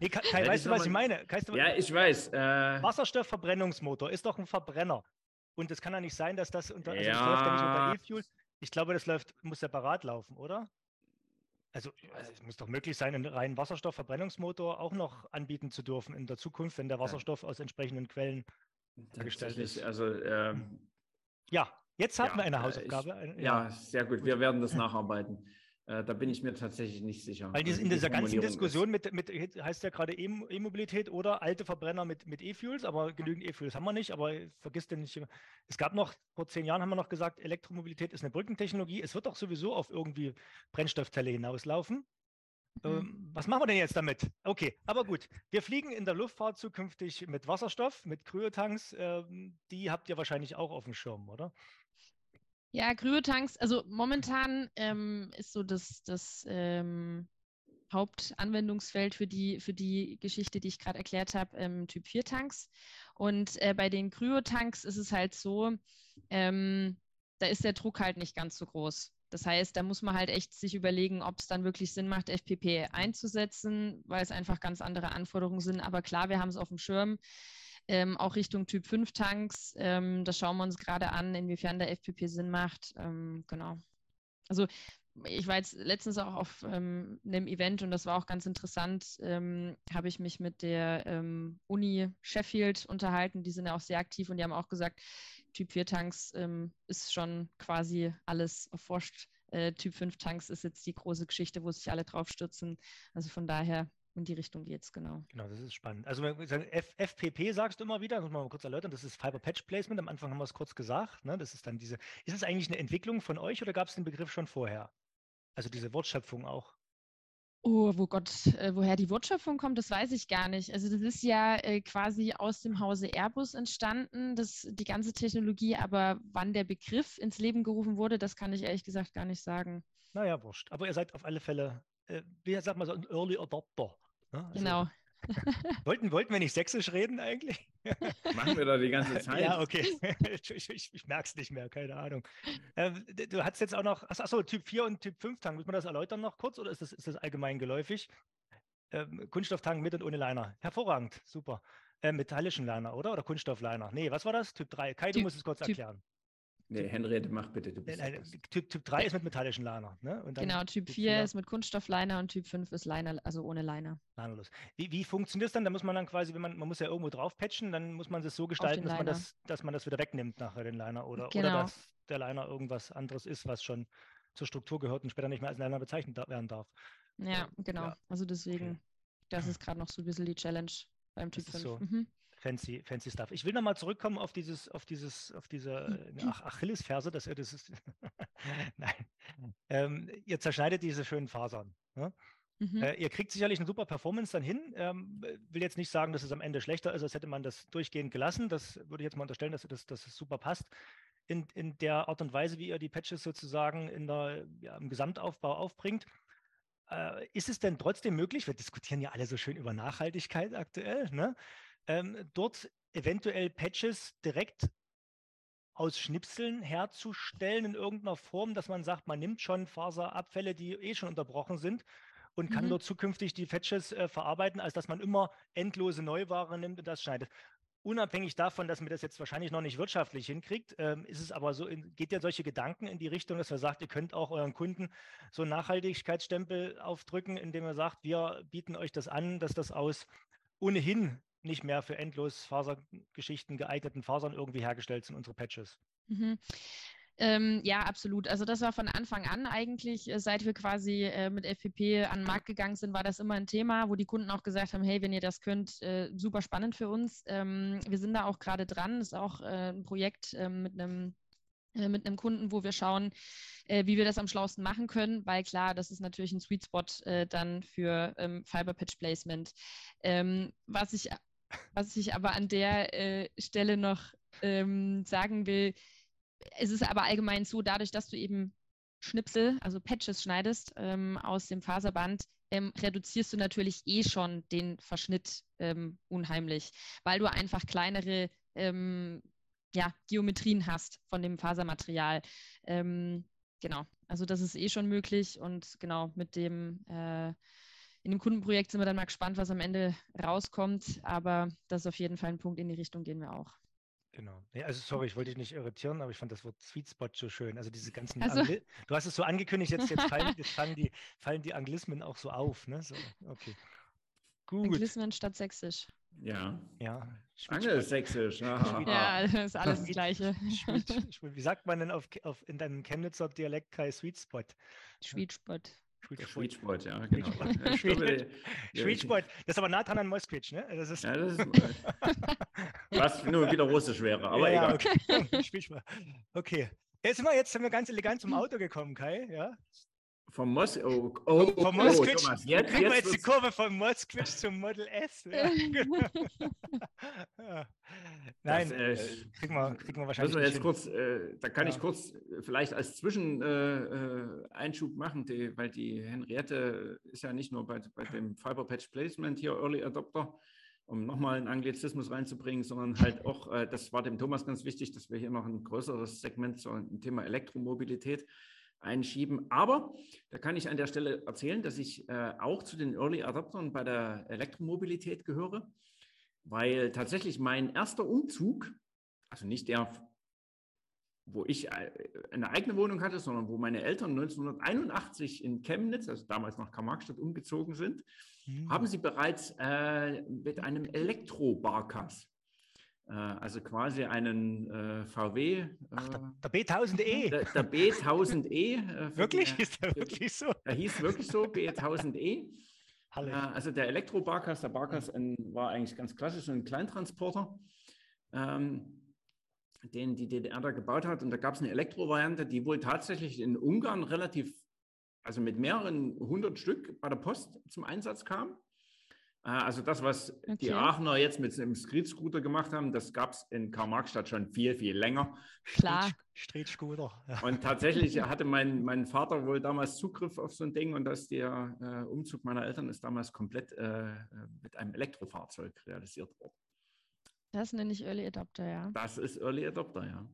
Nee, Kai, ja, weißt du, was ich meine? Du, ja, ich weiß. Äh... Wasserstoffverbrennungsmotor ist doch ein Verbrenner. Und es kann ja nicht sein, dass das unter, also ja. das läuft ja nicht unter E-Fuel. Ich glaube, das läuft, muss separat laufen, oder? Also, also, es muss doch möglich sein, einen reinen Wasserstoffverbrennungsmotor auch noch anbieten zu dürfen in der Zukunft, wenn der Wasserstoff ja. aus entsprechenden Quellen hergestellt ist. Also ähm, ja, Jetzt hatten ja, wir eine äh, Hausaufgabe. Ich, ja. sehr gut. Wir werden das nacharbeiten. Äh, da bin ich mir tatsächlich nicht sicher. Weil in dieser ganzen Diskussion mit, mit, heißt ja gerade E-Mobilität oder alte Verbrenner mit, mit E-Fuels, aber genügend E-Fuels haben wir nicht. Aber vergiss denn nicht, es gab noch, vor zehn Jahren haben wir noch gesagt, Elektromobilität ist eine Brückentechnologie. Es wird doch sowieso auf irgendwie Brennstoffzelle hinauslaufen. Mhm. Ähm, was machen wir denn jetzt damit? Okay, aber gut. Wir fliegen in der Luftfahrt zukünftig mit Wasserstoff, mit Kryotanks. Ähm, die habt ihr wahrscheinlich auch auf dem Schirm, oder? Ja, Kryotanks, also momentan ähm, ist so das, das ähm, Hauptanwendungsfeld für die, für die Geschichte, die ich gerade erklärt habe, Typ 4 Tanks. Und äh, bei den Kryotanks ist es halt so, da ist der Druck halt nicht ganz so groß. Das heißt, da muss man halt echt sich überlegen, ob es dann wirklich Sinn macht, FPP einzusetzen, weil es einfach ganz andere Anforderungen sind. Aber klar, wir haben es auf dem Schirm ähm, auch Richtung Typ 5 Tanks. Ähm, das schauen wir uns gerade an, inwiefern der FPP Sinn macht. Ähm, genau. Also ich war jetzt letztens auch auf ähm, einem Event und das war auch ganz interessant. Ähm, habe ich mich mit der ähm, Uni Sheffield unterhalten. Die sind ja auch sehr aktiv und die haben auch gesagt, Typ 4 Tanks ähm, ist schon quasi alles erforscht. Äh, typ 5 Tanks ist jetzt die große Geschichte, wo sich alle drauf stürzen. Also von daher in die Richtung geht es, genau. Genau, das ist spannend. Also F FPP sagst du immer wieder, das muss man mal kurz erläutern, das ist Fiber Patch Placement. Am Anfang haben wir es kurz gesagt. Ne? Das ist dann diese. Ist es eigentlich eine Entwicklung von euch oder gab es den Begriff schon vorher? Also diese Wortschöpfung auch. Oh, wo Gott, äh, woher die Wortschöpfung kommt, das weiß ich gar nicht. Also das ist ja äh, quasi aus dem Hause Airbus entstanden, das, die ganze Technologie, aber wann der Begriff ins Leben gerufen wurde, das kann ich ehrlich gesagt gar nicht sagen. Naja, wurscht. Aber ihr seid auf alle Fälle, äh, wie sagt man so, ein Early Adopter. Ne? Also, genau. wollten, wollten wir nicht sächsisch reden eigentlich? Machen wir da die ganze Zeit. Ja, okay. ich, ich, ich merke es nicht mehr, keine Ahnung. Ähm, du hast jetzt auch noch, achso, Typ 4 und Typ 5 Tank. Muss man das erläutern noch kurz oder ist das, ist das allgemein geläufig? Ähm, Kunststofftank mit und ohne Liner. Hervorragend, super. Äh, metallischen Liner, oder? Oder Kunststoffliner? Nee, was war das? Typ 3. Kai, du musst es kurz typ, erklären. Nee, Henriette, mach bitte. Du bist nein, typ, typ 3 ist mit metallischen Liner. Ne? genau, Typ, typ 4, 4 ist mit Kunststoffliner und Typ 5 ist Liner, also ohne Liner. Linerlos. Wie, wie funktioniert das dann? Da muss man dann quasi, wenn man, man muss ja irgendwo drauf patchen, dann muss man das so gestalten, dass man das, dass man das wieder wegnimmt nachher, den Liner. Oder, genau. oder dass der Liner irgendwas anderes ist, was schon zur Struktur gehört und später nicht mehr als Liner bezeichnet werden darf. Ja, genau. Ja. Also deswegen. Das ist gerade noch so ein bisschen die Challenge beim Typ 5. So. Mhm. Fancy, fancy Stuff. Ich will nochmal zurückkommen auf dieses, auf dieses, auf diese äh, Ach Achillesferse, dass das ist. Nein. Ähm, ihr zerschneidet diese schönen Fasern. Ne? Mhm. Äh, ihr kriegt sicherlich eine super Performance dann hin. Ähm, will jetzt nicht sagen, dass es am Ende schlechter ist, als hätte man das durchgehend gelassen. Das würde ich jetzt mal unterstellen, dass, das, dass es super passt. In, in der Art und Weise, wie ihr die Patches sozusagen in der, ja, im Gesamtaufbau aufbringt. Äh, ist es denn trotzdem möglich, wir diskutieren ja alle so schön über Nachhaltigkeit aktuell, ne? Ähm, dort eventuell Patches direkt aus Schnipseln herzustellen in irgendeiner Form, dass man sagt, man nimmt schon Faserabfälle, die eh schon unterbrochen sind und kann mhm. dort zukünftig die Patches äh, verarbeiten, als dass man immer endlose Neuware nimmt und das schneidet. Unabhängig davon, dass man das jetzt wahrscheinlich noch nicht wirtschaftlich hinkriegt, ähm, ist es aber so, in, geht ja solche Gedanken in die Richtung, dass ihr sagt, ihr könnt auch euren Kunden so einen Nachhaltigkeitsstempel aufdrücken, indem ihr sagt, wir bieten euch das an, dass das aus ohnehin nicht mehr für endlos Fasergeschichten geeigneten Fasern irgendwie hergestellt sind, unsere Patches. Mhm. Ähm, ja, absolut. Also das war von Anfang an eigentlich, äh, seit wir quasi äh, mit FPP an den Markt gegangen sind, war das immer ein Thema, wo die Kunden auch gesagt haben, hey, wenn ihr das könnt, äh, super spannend für uns. Ähm, wir sind da auch gerade dran. Das ist auch äh, ein Projekt ähm, mit einem äh, mit einem Kunden, wo wir schauen, äh, wie wir das am schlausten machen können, weil klar, das ist natürlich ein Sweet Spot dann für ähm, Fiber Patch Placement. Ähm, was ich was ich aber an der Stelle noch ähm, sagen will, es ist aber allgemein so, dadurch, dass du eben Schnipsel, also Patches schneidest ähm, aus dem Faserband, ähm, reduzierst du natürlich eh schon den Verschnitt ähm, unheimlich, weil du einfach kleinere ähm, ja, Geometrien hast von dem Fasermaterial. Ähm, genau, also das ist eh schon möglich und genau mit dem äh, in dem Kundenprojekt sind wir dann mal gespannt, was am Ende rauskommt, aber das ist auf jeden Fall ein Punkt, in die Richtung gehen wir auch. Genau. Ja, also sorry, ich wollte dich nicht irritieren, aber ich fand das Wort Sweet Spot so schön. Also diese ganzen also, Angli Du hast es so angekündigt, jetzt, jetzt, fallen, jetzt fallen, die, fallen die Anglismen auch so auf. Ne? So, okay. Gut. Anglismen statt Sächsisch. Ja. Ja. Angelsächsisch. ja, das ist alles das Gleiche. Wie sagt man denn auf, auf, in deinem Chemnitzer Dialekt Kai Sweet Spot? Sweet Spot. Spot, ja, genau. Spot, das ist aber nah dran an Moskvich, ne? Das ist, ja, das ist was nur wieder russisch wäre, aber ja, egal. Okay. okay. Jetzt sind wir jetzt sind wir ganz elegant zum Auto gekommen, Kai, ja? Vom Mos oh, oh, vom oh, Moskvich, Thomas, jetzt, kriegen jetzt wir jetzt die Kurve vom Moskvich zum Model S. Ja. ja. Nein, das, äh, äh, kriegen, wir, kriegen wir wahrscheinlich. Wir jetzt kurz, äh, da kann ja. ich kurz vielleicht als Zwischeneinschub äh, äh machen, die, weil die Henriette ist ja nicht nur bei, bei dem Fiber Patch Placement hier Early Adopter, um nochmal einen Anglizismus reinzubringen, sondern halt auch, äh, das war dem Thomas ganz wichtig, dass wir hier noch ein größeres Segment zum Thema Elektromobilität einschieben. Aber da kann ich an der Stelle erzählen, dass ich äh, auch zu den Early Adoptern bei der Elektromobilität gehöre, weil tatsächlich mein erster Umzug, also nicht der, wo ich äh, eine eigene Wohnung hatte, sondern wo meine Eltern 1981 in Chemnitz, also damals nach Karl-Marx-Stadt, umgezogen sind, mhm. haben sie bereits äh, mit einem Elektro-Barkas also quasi einen äh, VW. Ach, der, äh, der B1000E. Der, der B1000E. Äh, wirklich? Die, ist der wirklich so? Er hieß wirklich so, B1000E. Halle. also der Elektro-Barkas, der Barkas ein, war eigentlich ganz klassisch ein Kleintransporter, ähm, den die DDR da gebaut hat. Und da gab es eine Elektro-Variante, die wohl tatsächlich in Ungarn relativ, also mit mehreren hundert Stück bei der Post zum Einsatz kam. Äh, also das, was okay. die Aachener jetzt mit dem Street-Scooter gemacht haben, das gab es in Karl-Marx-Stadt schon viel, viel länger. Klar. Street-Scooter. Ja. Und tatsächlich hatte mein, mein Vater wohl damals Zugriff auf so ein Ding und dass der äh, Umzug meiner Eltern ist damals komplett äh, mit einem Elektrofahrzeug realisiert worden. Das nenne ich Early Adopter, ja. Das ist Early Adopter, ja.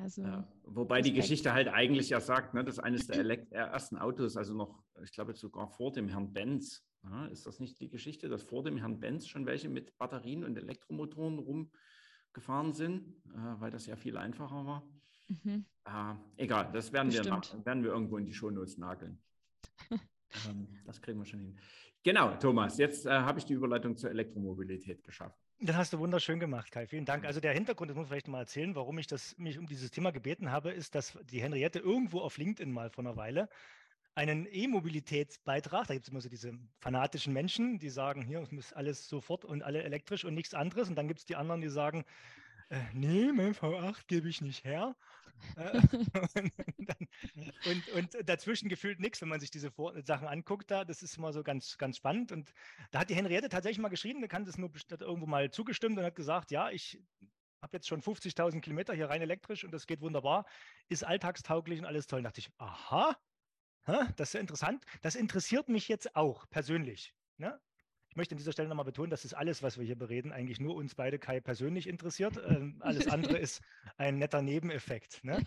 Also, ja. Wobei Respekt. die Geschichte halt eigentlich ja sagt, ne, dass eines der ersten Autos, also noch, ich glaube sogar vor dem Herrn Benz, ja, ist das nicht die Geschichte, dass vor dem Herrn Benz schon welche mit Batterien und Elektromotoren rumgefahren sind, äh, weil das ja viel einfacher war? Mhm. Äh, egal, das werden wir, werden wir irgendwo in die Shownotes nageln. ähm, das kriegen wir schon hin. Genau, Thomas, jetzt äh, habe ich die Überleitung zur Elektromobilität geschaffen. Das hast du wunderschön gemacht, Kai. Vielen Dank. Also der Hintergrund, das muss ich vielleicht mal erzählen, warum ich das, mich um dieses Thema gebeten habe, ist, dass die Henriette irgendwo auf LinkedIn mal vor einer Weile einen E-Mobilitätsbeitrag. Da gibt es immer so diese fanatischen Menschen, die sagen, hier es muss alles sofort und alle elektrisch und nichts anderes. Und dann gibt es die anderen, die sagen, äh, nee, mein V8 gebe ich nicht her. Äh, und, dann, und, und, dazwischen gefühlt nichts, wenn man sich diese Vor Sachen anguckt da. Das ist immer so ganz, ganz spannend. Und da hat die Henriette tatsächlich mal geschrieben, der kann das nur irgendwo mal zugestimmt und hat gesagt, ja, ich habe jetzt schon 50.000 Kilometer hier rein elektrisch und das geht wunderbar, ist alltagstauglich und alles toll. Da dachte ich, aha, das ist ja interessant. Das interessiert mich jetzt auch persönlich. Ne? Ich möchte an dieser Stelle nochmal betonen, dass das alles, was wir hier bereden, eigentlich nur uns beide Kai persönlich interessiert. Ähm, alles andere ist ein netter Nebeneffekt. Ne?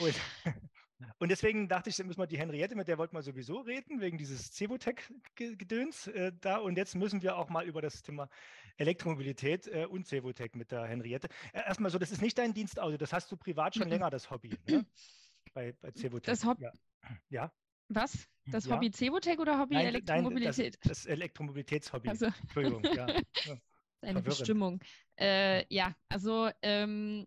Und, und, deswegen dachte ich, müssen wir die Henriette, mit der wollten wir sowieso reden, wegen dieses Cevotec-Gedöns äh, da. Und jetzt müssen wir auch mal über das Thema Elektromobilität äh, und Cevotec mit der Henriette. Äh, erstmal so, das ist nicht dein Dienstauto, das hast du privat schon länger, das Hobby. Ne? Bei, bei Cevotec. Das Hobby. Ja. ja. Was? Das ja. Hobby Cebotec oder Hobby nein, Elektromobilität? Nein, das, das Elektromobilitätshobby. Also. Entschuldigung, ja. Eine Bestimmung. Äh, ja, also ähm,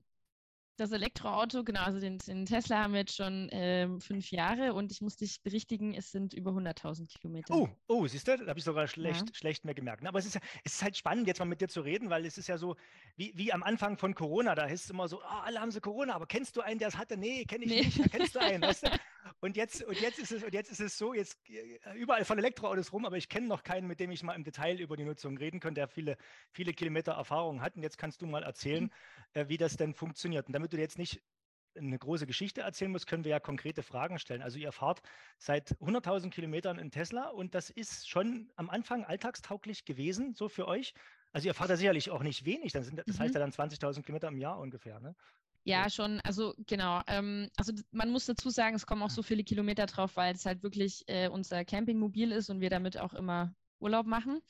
das Elektroauto, genau, also den, den, Tesla haben wir jetzt schon ähm, fünf Jahre und ich muss dich berichtigen, es sind über 100.000 Kilometer. Oh, oh, siehst du, da habe ich sogar schlecht, ja. schlecht mehr gemerkt. Aber es ist, es ist halt spannend, jetzt mal mit dir zu reden, weil es ist ja so, wie, wie am Anfang von Corona, da ist es immer so, oh, alle haben sie Corona, aber kennst du einen, der es hatte? Nee, kenne ich nee. nicht, da kennst du einen. Weißt du? Und jetzt, und jetzt ist es, und jetzt ist es so, jetzt äh, überall von Elektroautos rum, aber ich kenne noch keinen, mit dem ich mal im Detail über die Nutzung reden könnte, der viele, viele Kilometer Erfahrung hat. Und jetzt kannst du mal erzählen, mhm. äh, wie das denn funktioniert. Und damit du jetzt nicht eine große Geschichte erzählen musst, können wir ja konkrete Fragen stellen. Also ihr fahrt seit 100.000 Kilometern in Tesla und das ist schon am Anfang alltagstauglich gewesen, so für euch. Also ihr fahrt da sicherlich auch nicht wenig, dann sind, das mhm. heißt ja dann 20.000 Kilometer im Jahr ungefähr, ne? Ja, schon. Also genau. Ähm, also man muss dazu sagen, es kommen auch so viele Kilometer drauf, weil es halt wirklich äh, unser Campingmobil ist und wir damit auch immer Urlaub machen.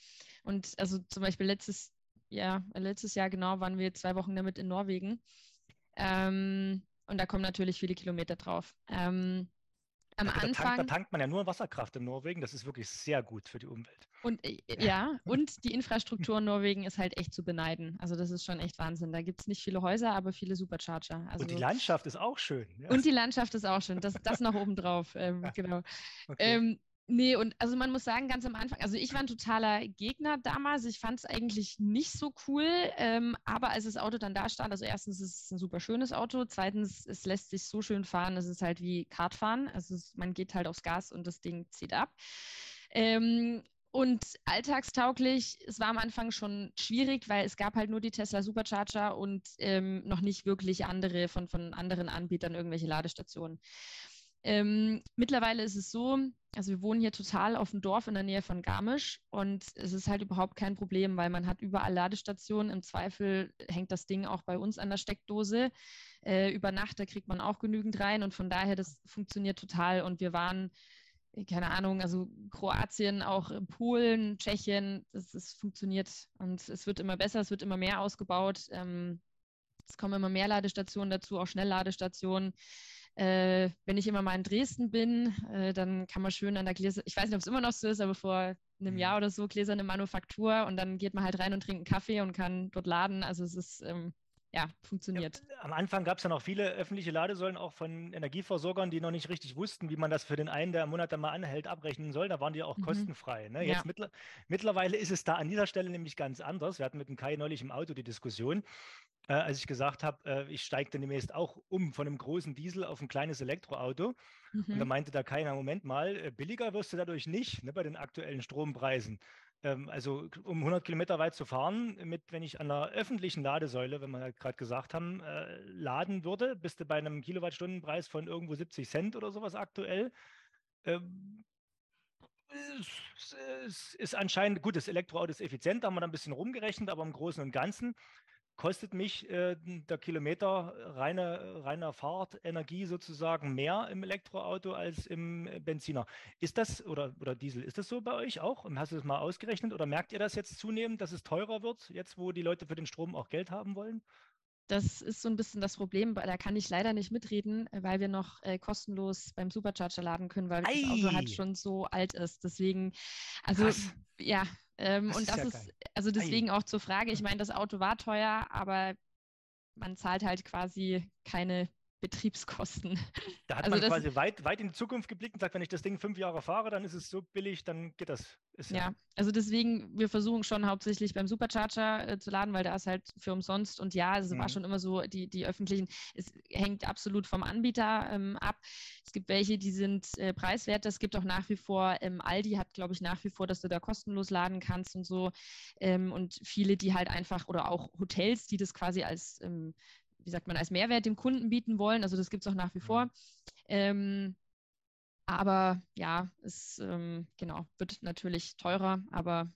Und also zum Beispiel letztes Jahr, letztes Jahr genau waren wir zwei Wochen damit in Norwegen. Ähm, und da kommen natürlich viele Kilometer drauf. Ähm, am da, Anfang. Da tankt, da tankt, man ja nur Wasserkraft in Norwegen. Das ist wirklich sehr gut für die Umwelt. Und äh, ja, und die Infrastruktur in Norwegen ist halt echt zu beneiden. Also das ist schon echt Wahnsinn. Da gibt es nicht viele Häuser, aber viele Supercharger. Also, und die Landschaft ist auch schön. Ja. Und die Landschaft ist auch schön. Das, das noch obendrauf. Ähm, genau. Okay. Ähm, Nee, und also man muss sagen, ganz am Anfang, also ich war ein totaler Gegner damals. Ich fand es eigentlich nicht so cool, ähm, aber als das Auto dann da stand, also erstens ist es ein super schönes Auto, zweitens, es lässt sich so schön fahren, es ist halt wie Kartfahren. Also es, man geht halt aufs Gas und das Ding zieht ab. Ähm, und alltagstauglich, es war am Anfang schon schwierig, weil es gab halt nur die Tesla Supercharger und ähm, noch nicht wirklich andere von, von anderen Anbietern irgendwelche Ladestationen. Ähm, mittlerweile ist es so, also wir wohnen hier total auf dem Dorf in der Nähe von Garmisch und es ist halt überhaupt kein Problem, weil man hat überall Ladestationen. Im Zweifel hängt das Ding auch bei uns an der Steckdose. Äh, über Nacht, da kriegt man auch genügend rein und von daher, das funktioniert total. Und wir waren, keine Ahnung, also Kroatien, auch Polen, Tschechien, das, das funktioniert und es wird immer besser, es wird immer mehr ausgebaut. Ähm, es kommen immer mehr Ladestationen dazu, auch Schnellladestationen. Äh, wenn ich immer mal in Dresden bin, äh, dann kann man schön an der Gläser, ich weiß nicht, ob es immer noch so ist, aber vor einem mhm. Jahr oder so gläserne Manufaktur und dann geht man halt rein und trinkt einen Kaffee und kann dort laden. Also es ist ähm, ja, funktioniert. Ja, am Anfang gab es ja noch viele öffentliche Ladesäulen, auch von Energieversorgern, die noch nicht richtig wussten, wie man das für den einen, der im Monat dann mal anhält, abrechnen soll. Da waren die auch mhm. kostenfrei. Ne? Jetzt ja. mittler mittlerweile ist es da an dieser Stelle nämlich ganz anders. Wir hatten mit dem Kai neulich im Auto die Diskussion äh, als ich gesagt habe, äh, ich steige dann demnächst auch um von einem großen Diesel auf ein kleines Elektroauto. Mhm. Und da meinte da keiner, Moment mal, äh, billiger wirst du dadurch nicht ne, bei den aktuellen Strompreisen. Ähm, also um 100 Kilometer weit zu fahren, mit, wenn ich an einer öffentlichen Ladesäule, wenn wir halt gerade gesagt haben, äh, laden würde, bist du bei einem Kilowattstundenpreis von irgendwo 70 Cent oder sowas aktuell. Ähm, es ist anscheinend, gut, das Elektroauto ist effizient, da haben wir dann ein bisschen rumgerechnet, aber im Großen und Ganzen kostet mich äh, der Kilometer reine, reiner Fahrtenergie sozusagen mehr im Elektroauto als im äh, Benziner. Ist das oder, oder Diesel, ist das so bei euch auch? Hast du das mal ausgerechnet oder merkt ihr das jetzt zunehmend, dass es teurer wird, jetzt wo die Leute für den Strom auch Geld haben wollen? Das ist so ein bisschen das Problem, da kann ich leider nicht mitreden, weil wir noch äh, kostenlos beim Supercharger laden können, weil Ei. das Auto halt schon so alt ist. Deswegen, also Krass. ja, ähm, das und das ist, ja also deswegen Ei. auch zur Frage, ich meine, das Auto war teuer, aber man zahlt halt quasi keine Betriebskosten. Da hat Also man quasi weit, weit in die Zukunft geblickt und sagt, wenn ich das Ding fünf Jahre fahre, dann ist es so billig, dann geht das. Ist Ja, also deswegen, wir versuchen schon hauptsächlich beim Supercharger äh, zu laden, weil da ist halt für umsonst. Und ja, es war Mhm. schon immer so, die, die öffentlichen, es hängt absolut vom Anbieter ähm, ab. Es gibt welche, die sind äh, preiswerter. Es gibt auch nach wie vor, ähm, Aldi hat, glaube ich, nach wie vor, dass du da kostenlos laden kannst und so. Ähm, und viele, die halt einfach, oder auch Hotels, die das quasi als, ähm, wie sagt man, als Mehrwert dem Kunden bieten wollen. Also das gibt es auch nach wie Mhm. vor. Ähm, aber ja, es ähm, genau, wird natürlich teurer, aber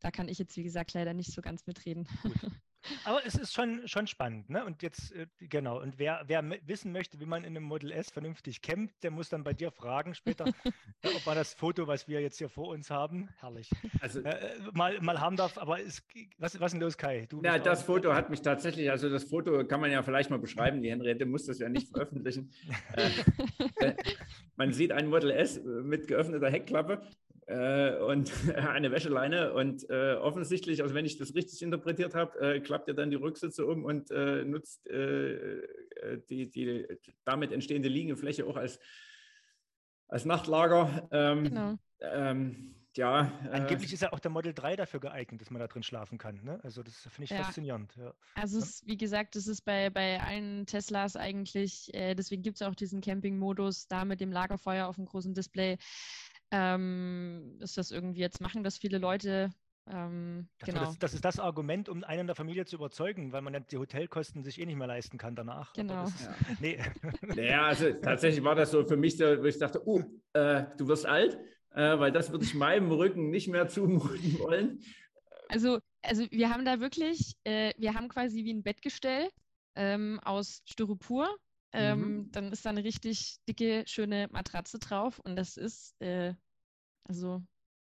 da kann ich jetzt, wie gesagt, leider nicht so ganz mitreden. Aber es ist schon, schon spannend, ne? Und jetzt, äh, genau, und wer, wer wissen möchte, wie man in einem Model S vernünftig campt, der muss dann bei dir fragen später, ob man das Foto, was wir jetzt hier vor uns haben, herrlich, Also, äh, mal, mal haben darf. Aber es, was, was ist denn los, Kai? Du bist das Foto hat mich tatsächlich, also das Foto kann man ja vielleicht mal beschreiben. Die Henriette muss das ja nicht veröffentlichen. äh, äh, man sieht ein Model S äh, mit geöffneter Heckklappe äh, und eine Wäscheleine und äh, offensichtlich, also wenn ich das richtig interpretiert habe, äh, klappt ihr dann die Rücksitze um und äh, nutzt äh, äh, die, die damit entstehende Liegefläche auch als, als Nachtlager. Ähm, genau. ähm, ja, äh, Angeblich ist ja auch der Model 3 dafür geeignet, dass man da drin schlafen kann. Ne? Also das finde ich Ja. faszinierend. Ja. Also es, ist, wie gesagt, das ist bei, bei allen Teslas eigentlich, äh, deswegen gibt es auch diesen Camping-Modus da mit dem Lagerfeuer auf dem großen Display. Ähm, ist das irgendwie jetzt machen das viele Leute? Ähm, Das, genau. das, das ist das Argument, um einen der Familie zu überzeugen, weil man dann die Hotelkosten sich eh nicht mehr leisten kann danach. Genau. das ist, Ja. nee. Naja, also tatsächlich war das so für mich wo ich dachte, oh, äh, du wirst alt, äh, weil das würde ich meinem Rücken nicht mehr zumuten wollen. Also, also wir haben da wirklich, äh, wir haben quasi wie ein Bettgestell ähm, aus Styropor. Ähm, Mhm. Dann ist da eine richtig dicke, schöne Matratze drauf und das ist äh, also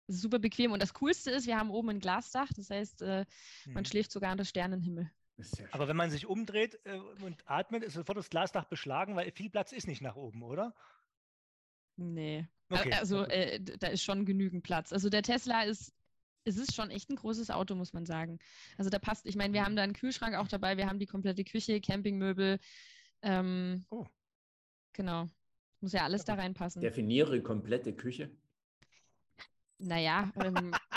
super bequem. Und das Coolste ist, wir haben oben ein Glasdach, das heißt, äh, man Mhm. schläft sogar unter Sternenhimmel. Aber wenn man sich umdreht äh, und atmet, ist sofort das Glasdach beschlagen, weil viel Platz ist nicht nach oben, oder? Nee. Okay, Also äh, da ist schon genügend Platz. Also der Tesla ist, es ist schon echt ein großes Auto, muss man sagen. Also da passt, ich meine, wir Mhm. haben da einen Kühlschrank auch dabei, wir haben die komplette Küche, Campingmöbel. Ähm, Oh. Genau. Muss ja alles da reinpassen. definiere komplette Küche. Naja, ähm,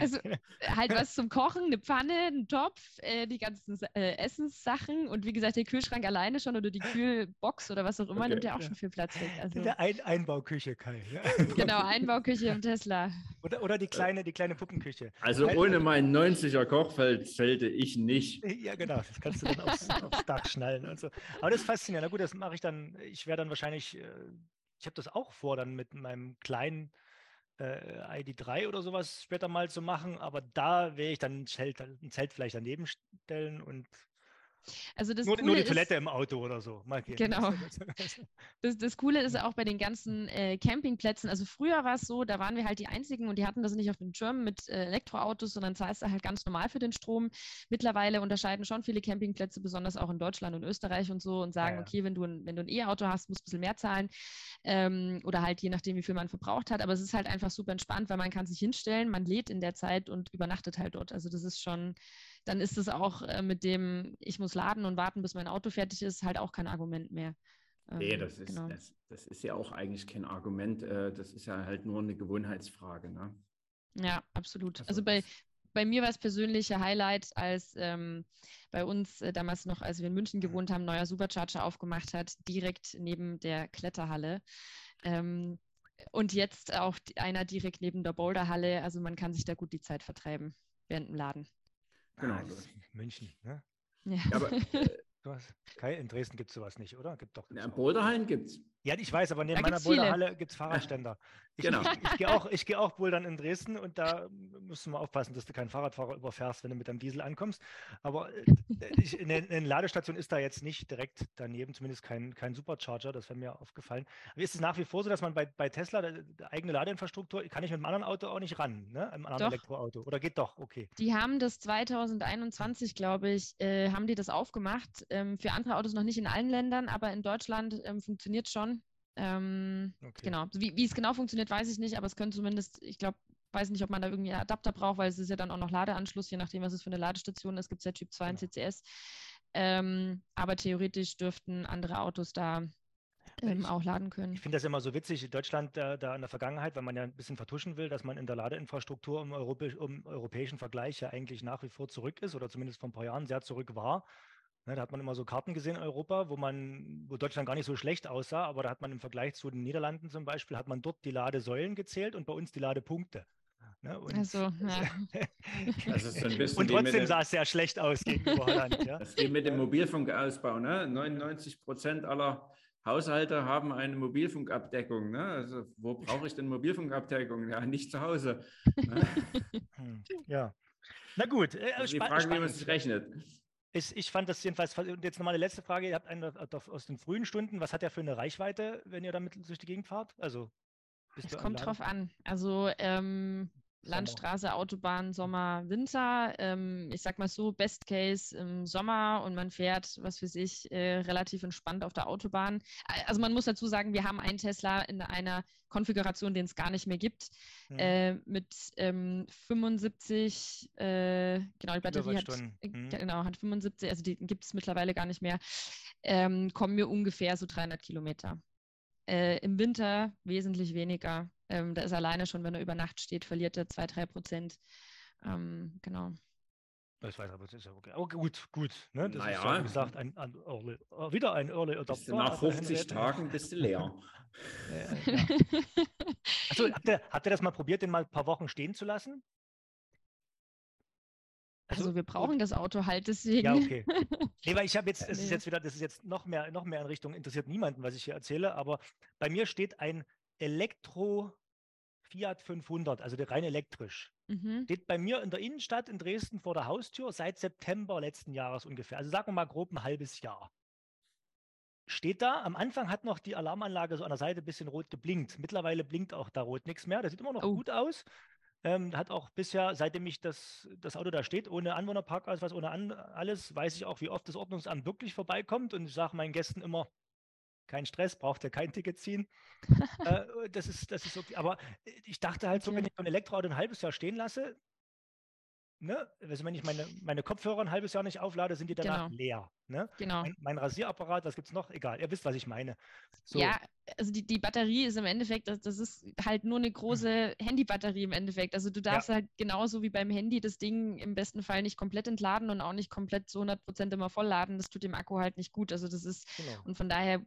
also halt was zum Kochen, eine Pfanne, ein Topf, äh, die ganzen äh, Essenssachen und wie gesagt, der Kühlschrank alleine schon oder die Kühlbox oder was auch immer Okay. nimmt ja auch schon viel Platz weg. Also Der Ein Einbauküche, Kai. Ja. genau, Einbauküche im Tesla. Oder, oder die kleine, die kleine Puppenküche. Also Weil- ohne mein 90er Kochfeld fällte ich nicht. Ja, genau, das kannst du dann aufs, aufs Dach schnallen. Und so. Aber das ist faszinierend. Na gut, das mache ich dann. Ich werde dann wahrscheinlich, äh, ich habe das auch vor, dann mit meinem kleinen äh, ID3 oder sowas später mal zu machen, aber da werde ich dann ein Zelt, ein Zelt vielleicht daneben stellen und Also das nur, Coole nur die ist, Toilette im Auto oder so. Mal gehen. Genau. Das, das Coole ist auch bei den ganzen äh, Campingplätzen, also früher war es so, da waren wir halt die Einzigen und die hatten das nicht auf dem Schirm mit äh, Elektroautos, sondern zahlst du halt ganz normal für den Strom. Mittlerweile unterscheiden schon viele Campingplätze, besonders auch in Deutschland und Österreich und so, und sagen, ja. okay, wenn du ein, wenn du ein E-Auto hast, musst du ein bisschen mehr zahlen. Ähm, oder halt je nachdem, wie viel man verbraucht hat. Aber es ist halt einfach super entspannt, weil man kann sich hinstellen, man lädt in der Zeit und übernachtet halt dort. Also das ist schon, dann ist es auch äh, mit dem, ich muss laden und warten, bis mein Auto fertig ist, halt auch kein Argument mehr. Nee, Ähm, das ist, genau. das, das ist ja auch eigentlich kein Argument. äh, Das ist ja halt nur eine Gewohnheitsfrage. Ne? Ja, absolut. Also Also bei, bei mir war es persönliche Highlight, als ähm, bei uns äh, damals noch, als wir in München Mhm. gewohnt haben, neuer Supercharger aufgemacht hat, direkt neben der Kletterhalle. Ähm, und jetzt auch einer direkt neben der Boulderhalle. Also man kann sich da gut die Zeit vertreiben während dem Laden. Genau. Ah, München, ne? Ja. Ja, aber äh, Du hast, Kai, in Dresden gibt es sowas nicht, oder? Gibt doch. gibt's na, auch. Boulderhallen gibt es. Ja, ich weiß, aber neben Da meiner. Boulderhalle gibt es Fahrradständer. Ich, Genau. ich, ich gehe auch, ich geh auch bouldern in Dresden und da musst du mal aufpassen, dass du keinen Fahrradfahrer überfährst, wenn du mit deinem Diesel ankommst. Aber äh, ich, eine, eine Ladestation ist da jetzt nicht direkt daneben, zumindest kein, kein Supercharger, das wäre mir aufgefallen. Aber ist es nach wie vor so, dass man bei, bei Tesla äh, eigene Ladeinfrastruktur, kann ich mit einem anderen Auto auch nicht ran, ne? Einem anderen Doch. Elektroauto? Oder geht doch? Okay. Die haben das 2021, glaube ich, äh, haben die das aufgemacht. Ähm, für andere Autos noch nicht in allen Ländern, aber in Deutschland ähm, funktioniert schon. Ähm, okay. Genau. Wie, wie es genau funktioniert, weiß ich nicht, aber es könnte zumindest, ich glaube, weiß nicht, ob man da irgendwie einen Adapter braucht, weil es ist ja dann auch noch Ladeanschluss, je nachdem, was es für eine Ladestation ist. Es gibt ja Typ 2 und Genau. CCS. Ähm, aber theoretisch dürften andere Autos da ähm, ich, auch laden können. Ich finde das immer so witzig, in Deutschland da, da, in der Vergangenheit, weil man ja ein bisschen vertuschen will, dass man in der Ladeinfrastruktur im, Europä im europäischen Vergleich ja eigentlich nach wie vor zurück ist oder zumindest vor ein paar Jahren sehr zurück war. Ne, da hat man immer so Karten gesehen in Europa, wo man, wo Deutschland gar nicht so schlecht aussah, aber da hat man im Vergleich zu den Niederlanden zum Beispiel, hat man dort die Ladesäulen gezählt und bei uns die Ladepunkte. Ne? Und, also, ja. also so und trotzdem sah es sehr schlecht aus gegenüber Holland. Ja? Das geht mit dem Mobilfunkausbau. Ne? 99 Prozent aller Haushalte haben eine Mobilfunkabdeckung. Ne? Also wo brauche ich denn Mobilfunkabdeckung? Ja, nicht zu Hause. Ne? Hm, ja. Na gut. Äh, also die Frage, wie man sich rechnet. Ich, ich, fand das jedenfalls, und jetzt nochmal eine letzte Frage, ihr habt einen aus den frühen Stunden, was hat er für eine Reichweite, wenn ihr damit durch die Gegend fahrt? Also, es kommt drauf an. Also, ähm, Landstraße, Autobahn, Sommer, Winter. Ähm, ich sag mal so, Best Case im Sommer und man fährt, was für sich, äh, relativ entspannt auf der Autobahn. Also man muss dazu sagen, wir haben einen Tesla in einer Konfiguration, den es gar nicht mehr gibt, hm. äh, mit ähm, 75, äh, genau, die Batterie hat, äh, hm. genau, hat 75, also die gibt es mittlerweile gar nicht mehr, ähm, kommen mir ungefähr so 300 Kilometer. Äh, Im Winter wesentlich weniger. Ähm, da ist alleine schon, wenn er über Nacht steht, verliert er zwei, drei Prozent. Ähm, genau. Das weiß aber, ist ja okay. Aber gut, gut. Ne? Das naja. ist ja, wie gesagt, ein, ein Early, wieder ein Early Adopter. Nach 50 Tagen bist du leer. ja. Habt ihr, habt ihr das mal probiert, den mal ein paar Wochen stehen zu lassen? Also, also wir brauchen das Auto halt deswegen. Ja, okay. Nee, weil ich habe jetzt, das ist jetzt wieder, das ist jetzt noch mehr, noch mehr in Richtung, interessiert niemanden, was ich hier erzähle, aber bei mir steht ein Elektro Fiat 500, also der rein elektrisch. Mhm. Steht bei mir in der Innenstadt in Dresden vor der Haustür seit September letzten Jahres ungefähr. Also sagen wir mal grob ein halbes Jahr. Steht da, am Anfang hat noch die Alarmanlage so an der Seite ein bisschen rot geblinkt. Mittlerweile blinkt auch da rot nichts mehr. Das sieht immer noch oh. gut aus. Ähm, hat auch bisher, seitdem ich das, das Auto da steht, ohne Anwohnerparkausweis, ohne an, alles, weiß ich auch, wie oft das Ordnungsamt wirklich vorbeikommt. Und ich sage meinen Gästen immer, kein Stress, braucht ihr kein Ticket ziehen. äh, das, ist, das ist okay. Aber ich dachte halt so, wenn ich so ein Elektroauto ein halbes Jahr stehen lasse, ne, also wenn ich meine, meine Kopfhörer ein halbes Jahr nicht auflade, sind die danach genau. leer. Ne? Genau. Mein, mein, Rasierapparat, was gibt es noch? Egal, ihr wisst, was ich meine. So. Ja, also die, die Batterie ist im Endeffekt, das, das ist halt nur eine große mhm. Handybatterie im Endeffekt. Also du darfst ja. halt genauso wie beim Handy das Ding im besten Fall nicht komplett entladen und auch nicht komplett zu 100 Prozent immer vollladen. Das tut dem Akku halt nicht gut. Also das ist, genau. und von daher,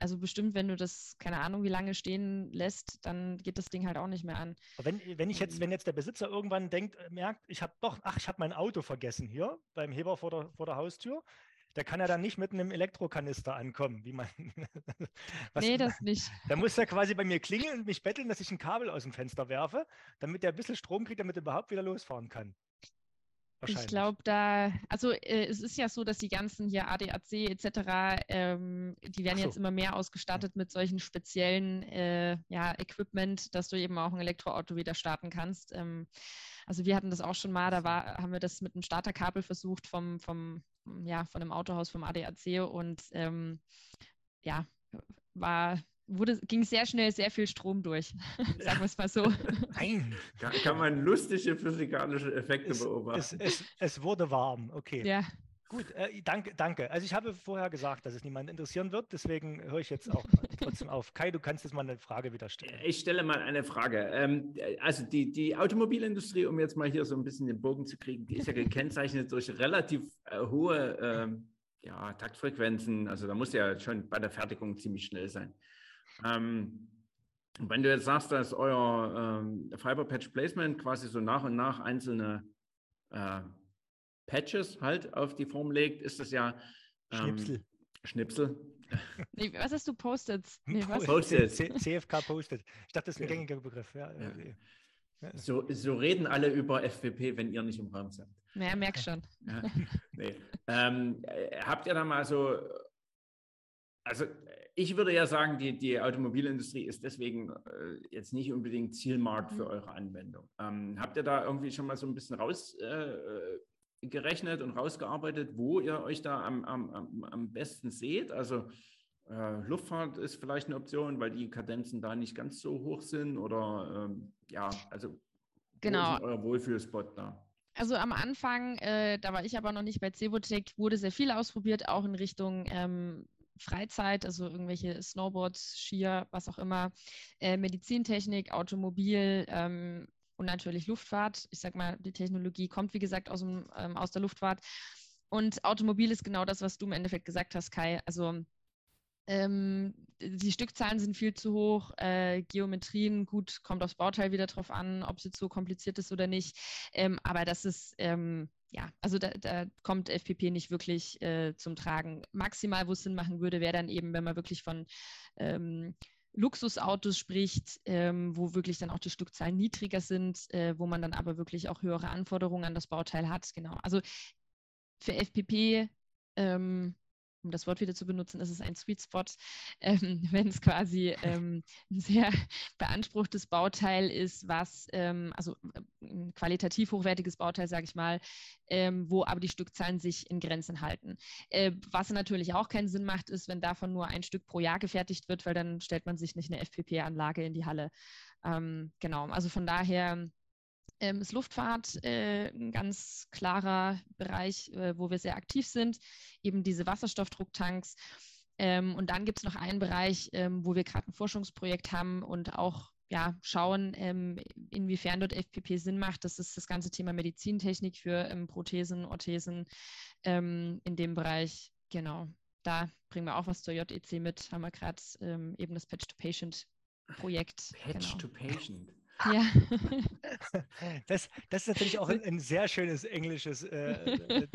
also bestimmt, wenn du das, keine Ahnung, wie lange stehen lässt, dann geht das Ding halt auch nicht mehr an. Wenn, wenn ich jetzt, wenn jetzt der Besitzer irgendwann denkt, äh, merkt, ich habe doch, ach, ich habe mein Auto vergessen hier beim Heber vor der, vor der Haustür, der kann ja dann nicht mit einem Elektrokanister ankommen, wie man. was, nee, das nicht. Da muss er quasi bei mir klingeln und mich betteln, dass ich ein Kabel aus dem Fenster werfe, damit er ein bisschen Strom kriegt, damit er überhaupt wieder losfahren kann. Ich glaube, da, also äh, es ist ja so, dass die ganzen hier ADAC etc., ähm, die werden so. jetzt immer mehr ausgestattet mit solchen speziellen äh, ja, Equipment, dass du eben auch ein Elektroauto wieder starten kannst. Ähm, also wir hatten das auch schon mal, da war, haben wir das mit einem Starterkabel versucht vom, vom, ja, von einem Autohaus vom ADAC und ähm, ja, war wurde, ging sehr schnell sehr viel Strom durch. Sagen wir es mal so. Nein. Kann, kann man lustige physikalische Effekte es, beobachten. Es, es, es, wurde warm, okay. Ja. Gut, äh, danke, danke. Also ich habe vorher gesagt, dass es niemanden interessieren wird, deswegen höre ich jetzt auch trotzdem auf. Kai, du kannst jetzt mal eine Frage wieder stellen. Ich stelle mal eine Frage. Ähm, also die, die Automobilindustrie, um jetzt mal hier so ein bisschen den Bogen zu kriegen, die ist ja gekennzeichnet durch relativ äh, hohe ähm, ja, Taktfrequenzen. Also da muss ja schon bei der Fertigung ziemlich schnell sein. Ähm, wenn du jetzt sagst, dass euer ähm, Fiber Patch Placement quasi so nach und nach einzelne äh, Patches halt auf die Form legt, ist das ja ähm, Schnipsel. Schnipsel. Nee, was hast du postet? Nee? Postet. CFK postet. Ich dachte, das ist ein gängiger Begriff. Ja, ja. Ja. So, so, reden alle über FWP, wenn ihr nicht im Raum seid. Ja, merk schon. Ja, nee. ähm, äh, habt ihr da mal so, also ich würde ja sagen, die, die Automobilindustrie ist deswegen äh, jetzt nicht unbedingt Zielmarkt für mhm. eure Anwendung. Ähm, habt ihr da irgendwie schon mal so ein bisschen rausgerechnet äh, und rausgearbeitet, wo ihr euch da am, am, am besten seht? Also äh, Luftfahrt ist vielleicht eine Option, weil die Kadenzen da nicht ganz so hoch sind oder ähm, ja, also genau. wo ist euer Wohlfühlspot da? Also am Anfang, äh, da war ich aber noch nicht bei Cevotec, wurde sehr viel ausprobiert, auch in Richtung ähm, Freizeit, also irgendwelche Snowboards, Skier, was auch immer, äh, Medizintechnik, Automobil ähm, und natürlich Luftfahrt. Ich sag mal, die Technologie kommt, wie gesagt, aus, dem, ähm, aus der Luftfahrt. Und Automobil ist genau das, was du im Endeffekt gesagt hast, Kai. Also ähm, die Stückzahlen sind viel zu hoch, äh, Geometrien, gut, kommt aufs Bauteil wieder drauf an, ob jetzt so kompliziert ist oder nicht. Ähm, aber das ist, ähm, ja, also da, da, kommt FPP nicht wirklich äh, zum Tragen. Maximal, wo es Sinn machen würde, wäre dann eben, wenn man wirklich von ähm, Luxusautos spricht, ähm, wo wirklich dann auch die Stückzahlen niedriger sind, äh, wo man dann aber wirklich auch höhere Anforderungen an das Bauteil hat. Genau. Also für FPP ähm, um das Wort wieder zu benutzen, ist es ein Sweet Spot, ähm, wenn es quasi ähm, ein sehr beanspruchtes Bauteil ist, was, ähm, also äh, ein qualitativ hochwertiges Bauteil, sage ich mal, ähm, wo aber die Stückzahlen sich in Grenzen halten. Äh, was natürlich auch keinen Sinn macht, ist, wenn davon nur ein Stück pro Jahr gefertigt wird, weil dann stellt man sich nicht eine FPP-Anlage in die Halle. Ähm, genau, also von daher ähm, ist Luftfahrt äh, ein ganz klarer Bereich, äh, wo wir sehr aktiv sind, eben diese Wasserstoffdrucktanks. Ähm, und dann gibt es noch einen Bereich, ähm, wo wir gerade ein Forschungsprojekt haben und auch ja, schauen, ähm, inwiefern dort FPP Sinn macht. Das ist das ganze Thema Medizintechnik für ähm, Prothesen, Orthesen ähm, in dem Bereich. Genau, da bringen wir auch was zur JEC mit. Haben wir gerade eben das Patch-to-Patient-Projekt. Patch-to-Patient. Genau. Ja. Das, das ist natürlich auch ein, ein sehr schönes englisches äh, äh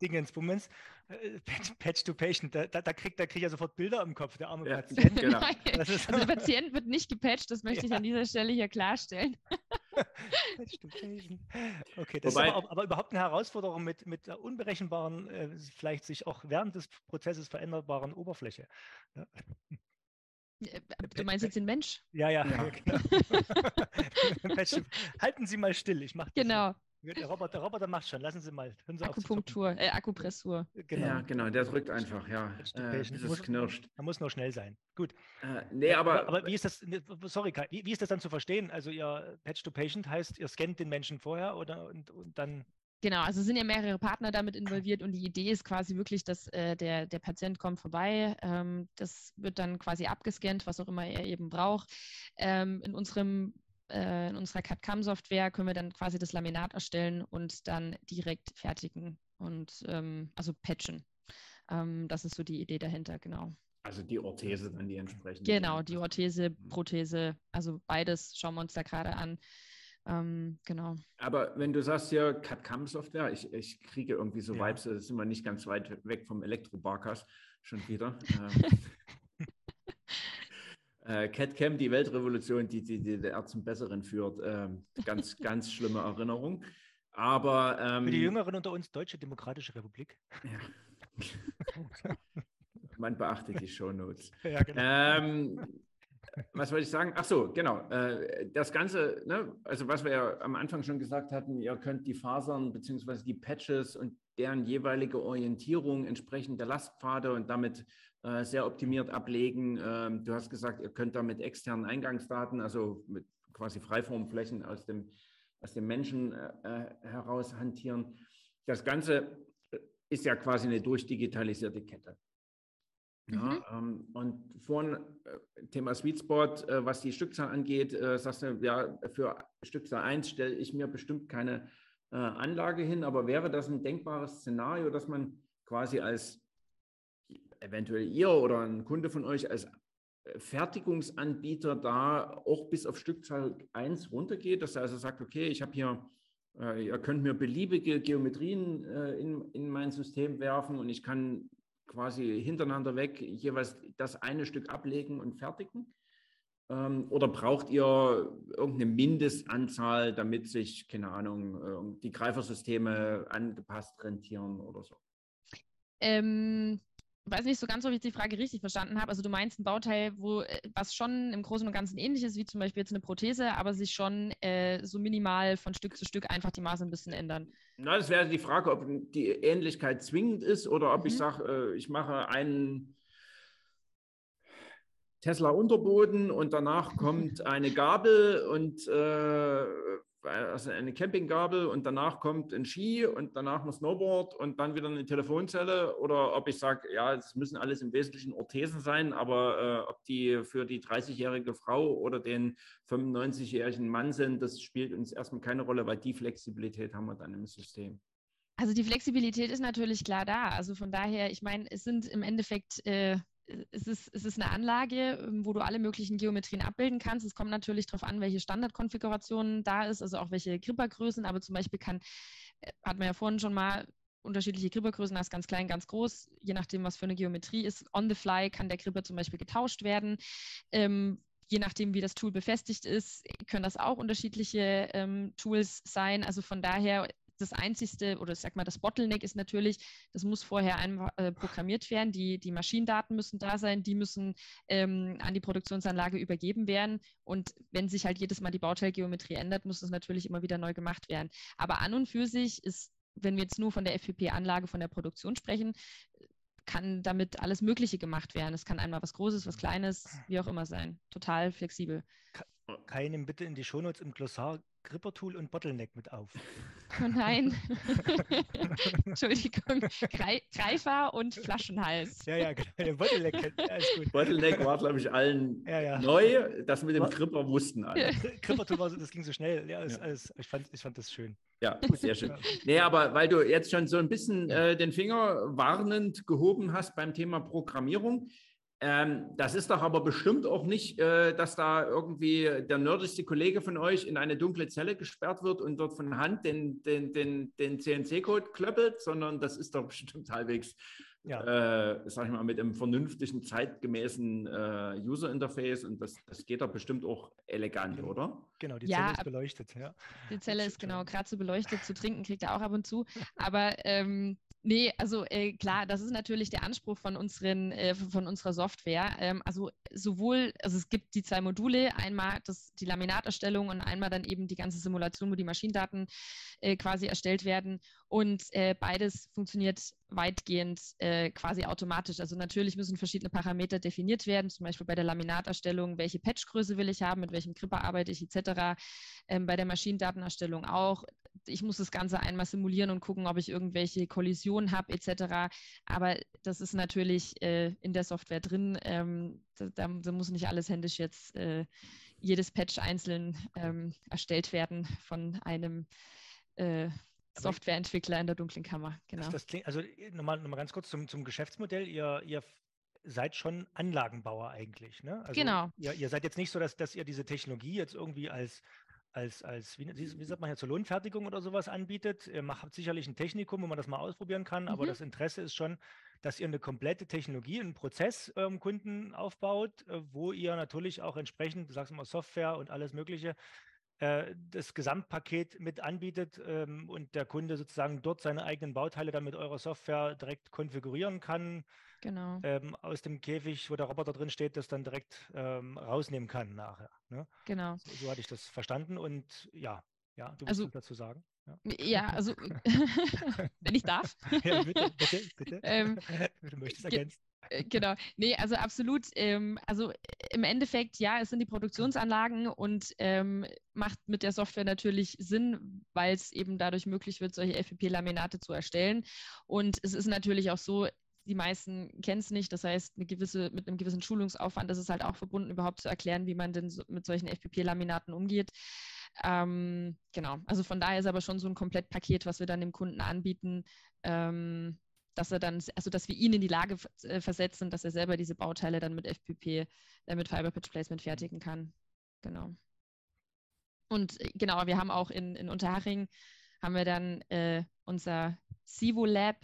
Dingensbummens. Äh, Patch to Patient, da, da, kriegt da krieg ich ja sofort Bilder im Kopf, der arme ja, Patient. Genau. also der Patient wird nicht gepatcht, das möchte ja. ich an dieser Stelle hier klarstellen. Patch to Patient. Okay, das Wobei, ist aber, aber, überhaupt eine Herausforderung mit, mit der unberechenbaren, äh, vielleicht sich auch während des Prozesses veränderbaren Oberfläche. Ja. Äh, du meinst jetzt den Mensch? Ja, ja, ja. genau. Halten Sie mal still, ich mache das. Genau. Der Roboter, der Roboter macht schon, lassen Sie mal. Sie Akupunktur, äh, Akupressur. Genau. Ja, genau, der drückt einfach, ja. Äh, bis es knirscht. Er muss nur schnell sein. Gut. Äh, nee, aber, aber, aber, wie ist das, ne, sorry Kai, wie, wie, ist das dann zu verstehen? Also Ihr Patch to Patient heißt, ihr scannt den Menschen vorher oder und, und dann Genau, also sind ja mehrere Partner damit involviert und die Idee ist quasi wirklich, dass äh, der, der Patient kommt vorbei, ähm, das wird dann quasi abgescannt, was auch immer er eben braucht. Ähm, in unserem äh, in unserer CAD-CAM-Software können wir dann quasi das Laminat erstellen und dann direkt fertigen und ähm, also patchen. Ähm, das ist so die Idee dahinter, genau. Also die Orthese dann die entsprechende. Genau, die Orthese, mhm. Prothese, also beides schauen wir uns da gerade an. Ähm, genau. Aber wenn du sagst ja CAD-CAM-Software, ich, ich kriege irgendwie so ja. Vibes, da sind wir nicht ganz weit weg vom Elektro-Barkas schon wieder. ähm, äh, CAD-CAM, die Weltrevolution, die, die, die der zum Besseren führt. Ähm, ganz, ganz schlimme Erinnerung. Aber ähm, für die Jüngeren unter uns Deutsche Demokratische Republik. Ja. Man beachtet die Shownotes. Ja, genau. Ähm, was wollte ich sagen? Ach so, genau. Äh, das Ganze, ne, also was wir ja am Anfang schon gesagt hatten, ihr könnt die Fasern bzw. die Patches und deren jeweilige Orientierung entsprechend der Lastpfade und damit äh, sehr optimiert ablegen. Ähm, du hast gesagt, ihr könnt damit externen Eingangsdaten, also mit quasi Freiformflächen aus dem, aus dem Menschen äh, heraus hantieren. Das Ganze ist ja quasi eine durchdigitalisierte Kette. Ja, mhm. ähm, und vorhin äh, Thema Sweet Spot, äh, was die Stückzahl angeht, äh, sagst du, ja, für Stückzahl 1 stelle ich mir bestimmt keine äh, Anlage hin, aber wäre das ein denkbares Szenario, dass man quasi als eventuell ihr oder ein Kunde von euch als äh, Fertigungsanbieter da auch bis auf Stückzahl 1 runtergeht, dass er also sagt, okay, ich habe hier äh, Ihr könnt mir beliebige Geometrien in, in mein System werfen und ich kann quasi hintereinander weg jeweils das eine Stück ablegen und fertigen? Ähm, oder braucht ihr irgendeine Mindestanzahl, damit sich, keine Ahnung, die Greifersysteme angepasst rentieren oder so? Ähm, weiß nicht so ganz, ob ich die Frage richtig verstanden habe. Also du meinst ein Bauteil, wo äh, was schon im Großen und Ganzen ähnlich ist, wie zum Beispiel jetzt eine Prothese, aber sich schon äh, so minimal von Stück zu Stück einfach die Maße ein bisschen ändern. Na, das wäre die Frage, ob die Ähnlichkeit zwingend ist oder ob mhm. ich sage, äh, ich mache einen Tesla Unterboden und danach kommt eine Gabel und äh, also eine Campinggabel und danach kommt ein Ski und danach ein Snowboard und dann wieder eine Telefonzelle oder ob ich sage, ja, es müssen alles im Wesentlichen Orthesen sein, aber äh, ob die für die 30-jährige Frau oder den 95-jährigen Mann sind, das spielt uns erstmal keine Rolle, weil die Flexibilität haben wir dann im System. Also die Flexibilität ist natürlich klar da. Also von daher, ich meine, es sind im Endeffekt äh, es ist, es ist eine Anlage, ähm, wo du alle möglichen Geometrien abbilden kannst. Es kommt natürlich darauf an, welche Standardkonfiguration da ist, also auch welche Grippergrößen, aber zum Beispiel kann, äh, hat man ja vorhin schon mal unterschiedliche Grippergrößen, das ganz klein, ganz groß, je nachdem, was für eine Geometrie ist. On the fly kann der Gripper zum Beispiel getauscht werden. Ähm, je nachdem, wie das Tool befestigt ist, können das auch unterschiedliche ähm, Tools sein. Also von daher das einzigste oder sag mal das Bottleneck ist natürlich, das muss vorher einmal äh, programmiert werden. Die, die Maschinendaten müssen da sein, die müssen ähm, an die Produktionsanlage übergeben werden. Und wenn sich halt jedes Mal die Bauteilgeometrie ändert, muss das natürlich immer wieder neu gemacht werden. Aber an und für sich ist, wenn wir jetzt nur von der FPP-Anlage, von der Produktion sprechen, kann damit alles Mögliche gemacht werden. Es kann einmal was Großes, was Kleines, wie auch immer sein. Total flexibel. Kai, nimm bitte in die Shownotes im Glossar Grippertool und Bottleneck mit auf. Oh nein. Entschuldigung. Greifer und Flaschenhals. Ja, ja, genau. Bottleneck, alles gut. Bottleneck war, glaube ich, allen ja, ja. neu. Das mit dem Gripper wussten alle. Grippertool war so, das ging so schnell. Ja, alles, alles, ich, fand, ich fand das schön. Ja, sehr schön. Nee, aber weil du jetzt schon so ein bisschen äh, den Finger warnend gehoben hast beim Thema Programmierung, ähm, das ist doch aber bestimmt auch nicht, äh, dass da irgendwie der nerdigste Kollege von euch in eine dunkle Zelle gesperrt wird und dort von Hand den, den, den, den CNC-Code klöppelt, sondern das ist doch bestimmt halbwegs, ja. äh, sag ich mal, mit einem vernünftigen, zeitgemäßen äh, User-Interface und das, das geht doch bestimmt auch elegant, genau. oder? Genau, die ja, Zelle ist beleuchtet, ja. Die Zelle ist genau gerade so beleuchtet, zu trinken kriegt er auch ab und zu, aber ähm, Nee, also äh, klar, das ist natürlich der Anspruch von, unseren, äh, von unserer Software. Ähm, also sowohl, also es gibt die zwei Module, einmal das, die Laminaterstellung und einmal dann eben die ganze Simulation, wo die Maschinendaten äh, quasi erstellt werden. Und äh, beides funktioniert weitgehend äh, quasi automatisch. Also natürlich müssen verschiedene Parameter definiert werden, zum Beispiel bei der Laminaterstellung, welche Patchgröße will ich haben, mit welchem Gripper arbeite ich etc. Ähm, bei der Maschinendatenerstellung auch. Ich muss das Ganze einmal simulieren und gucken, ob ich irgendwelche Kollisionen habe etc. Aber das ist natürlich äh, in der Software drin. Ähm, da, da, muss nicht alles händisch jetzt äh, jedes Patch einzeln ähm, erstellt werden von einem äh, Softwareentwickler in der dunklen Kammer, genau. Das, das klingt, also nochmal, nochmal ganz kurz zum, zum Geschäftsmodell. Ihr, ihr seid schon Anlagenbauer eigentlich, ne? Also genau. Ihr, ihr seid jetzt nicht so, dass, dass ihr diese Technologie jetzt irgendwie als als, als wie, wie sagt man hier, zur Lohnfertigung oder sowas anbietet. Ihr macht sicherlich ein Technikum, wo man das mal ausprobieren kann, mhm. aber das Interesse ist schon, dass ihr eine komplette Technologie, einen Prozess eurem Kunden aufbaut, äh, wo ihr natürlich auch entsprechend, du sagst mal Software und alles Mögliche, äh, das Gesamtpaket mit anbietet ähm, und der Kunde sozusagen dort seine eigenen Bauteile dann mit eurer Software direkt konfigurieren kann. Genau. Ähm, aus dem Käfig, wo der Roboter drin steht, das dann direkt ähm, rausnehmen kann nachher. Ne? Genau. So, so, hatte ich das verstanden und ja, ja, du also, musst dazu sagen. Ja, ja also wenn ich darf. ja, bitte, bitte, bitte. Ähm, du möchtest ergänzen. Äh, genau. Nee, also absolut. Ähm, also im Endeffekt, ja, es sind die Produktionsanlagen und ähm, macht mit der Software natürlich Sinn, weil es eben dadurch möglich wird, solche FPP-Laminate zu erstellen. Und es ist natürlich auch so, die meisten kennen es nicht. Das heißt, eine gewisse, mit einem gewissen Schulungsaufwand ist es halt auch verbunden, überhaupt zu erklären, wie man denn so mit solchen FPP-Laminaten umgeht. Ähm, genau, also von daher ist aber schon so ein Komplettpaket, was wir dann dem Kunden anbieten, ähm, dass er dann, also dass wir ihn in die Lage äh, versetzen, dass er selber diese Bauteile dann mit FPP, äh, mit Fiber Pitch Placement fertigen kann. Genau. Und äh, genau, wir haben auch in, in Unterhaching haben wir dann äh, unser Sivo Lab,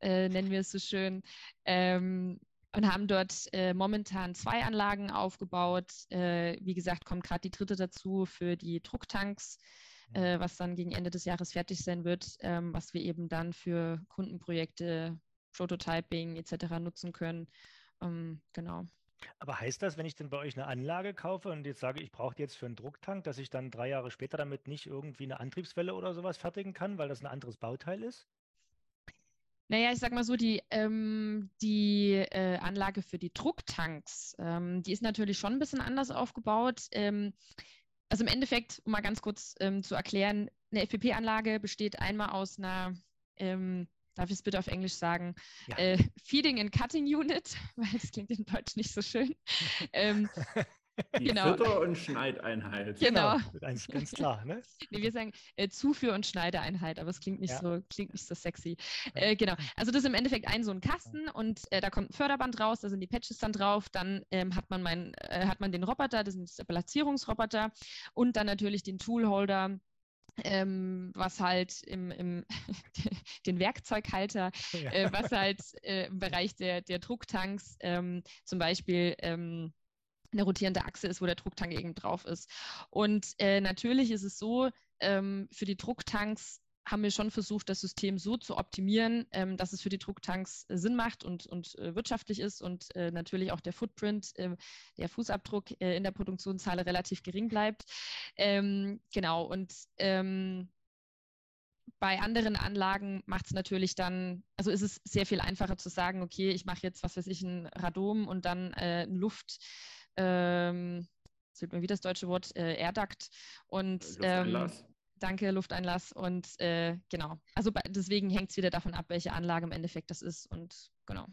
äh, nennen wir es so schön, ähm, und haben dort äh, momentan zwei Anlagen aufgebaut. Äh, wie gesagt, kommt gerade die dritte dazu für die Drucktanks äh, was dann gegen Ende des Jahres fertig sein wird, ähm, was wir eben dann für Kundenprojekte, Prototyping etc. nutzen können. Ähm, genau. Aber heißt das, wenn ich denn bei euch eine Anlage kaufe und jetzt sage, ich brauche die jetzt für einen Drucktank, dass ich dann drei Jahre später damit nicht irgendwie eine Antriebswelle oder sowas fertigen kann, weil das ein anderes Bauteil ist? Naja, ich sag mal so, die, ähm, die äh, Anlage für die Drucktanks, ähm, die ist natürlich schon ein bisschen anders aufgebaut. Ähm, also im Endeffekt, um mal ganz kurz ähm, zu erklären, eine FPP-Anlage besteht einmal aus einer, ähm, darf ich es bitte auf Englisch sagen, ja. äh, Feeding and Cutting Unit, weil das klingt in Deutsch nicht so schön. ähm, die genau. Fütter- und Schneideinheit. Genau. genau. Ganz, ganz klar. Ne? Nee, wir sagen äh, Zuführ- und Schneideeinheit, aber es klingt nicht, ja. so, klingt nicht so sexy. Äh, genau. Also das ist im Endeffekt ein so ein Kasten und äh, da kommt ein Förderband raus, da sind die Patches dann drauf. Dann ähm, hat, man mein, äh, hat man den Roboter, das ist ein Platzierungsroboter und dann natürlich den Toolholder. Ähm, was halt im, im den Werkzeughalter, ja. äh, was halt äh, im Bereich der, der Drucktanks ähm, zum Beispiel ähm, eine rotierende Achse ist, wo der Drucktank eben drauf ist. Und äh, natürlich ist es so, ähm, für die Drucktanks haben wir schon versucht, das System so zu optimieren, ähm, dass es für die Drucktanks äh, Sinn macht und, und äh, wirtschaftlich ist und äh, natürlich auch der Footprint, ähm, der Fußabdruck äh, in der Produktionshalle relativ gering bleibt. Ähm, genau, und ähm, bei anderen Anlagen macht es natürlich dann, also ist es sehr viel einfacher zu sagen, okay, ich mache jetzt, was weiß ich, ein Radom und dann äh, ein Luft ähm, sieht man wie das deutsche Wort, äh, Erdakt und ähm, danke, Lufteinlass und äh, genau. Also deswegen hängt es wieder davon ab, welche Anlage im Endeffekt das ist und genau.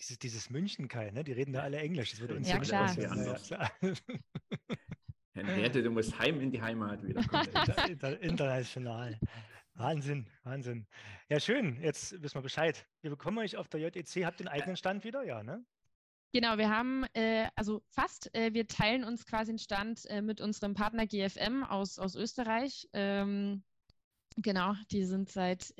Dieses, dieses München, Kai, ne? die reden da alle Englisch. Das würde uns ja, klar. Henriette, du musst heim in die Heimat wieder kommen. International. Wahnsinn, Wahnsinn. Ja, schön. Jetzt wissen wir Bescheid. Wir bekommen euch auf der JEC. Habt ihr einen eigenen Stand wieder? Ja, ne? Genau, wir haben, äh, also fast, äh, wir teilen uns quasi einen Stand äh, mit unserem Partner GFM aus, aus Österreich. Ähm, genau, die sind seit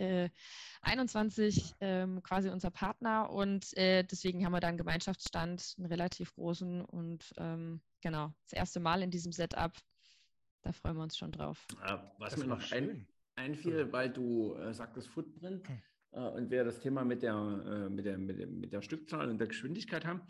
21 äh, ähm, quasi unser Partner und äh, deswegen haben wir da einen Gemeinschaftsstand, einen relativ großen und ähm, genau, das erste Mal in diesem Setup. Da freuen wir uns schon drauf. was das mir noch ein, einfiel, weil du äh, sagtest Footprint. Hm und wir das Thema mit der, äh, mit, der, mit, der, mit der Stückzahl und der Geschwindigkeit haben,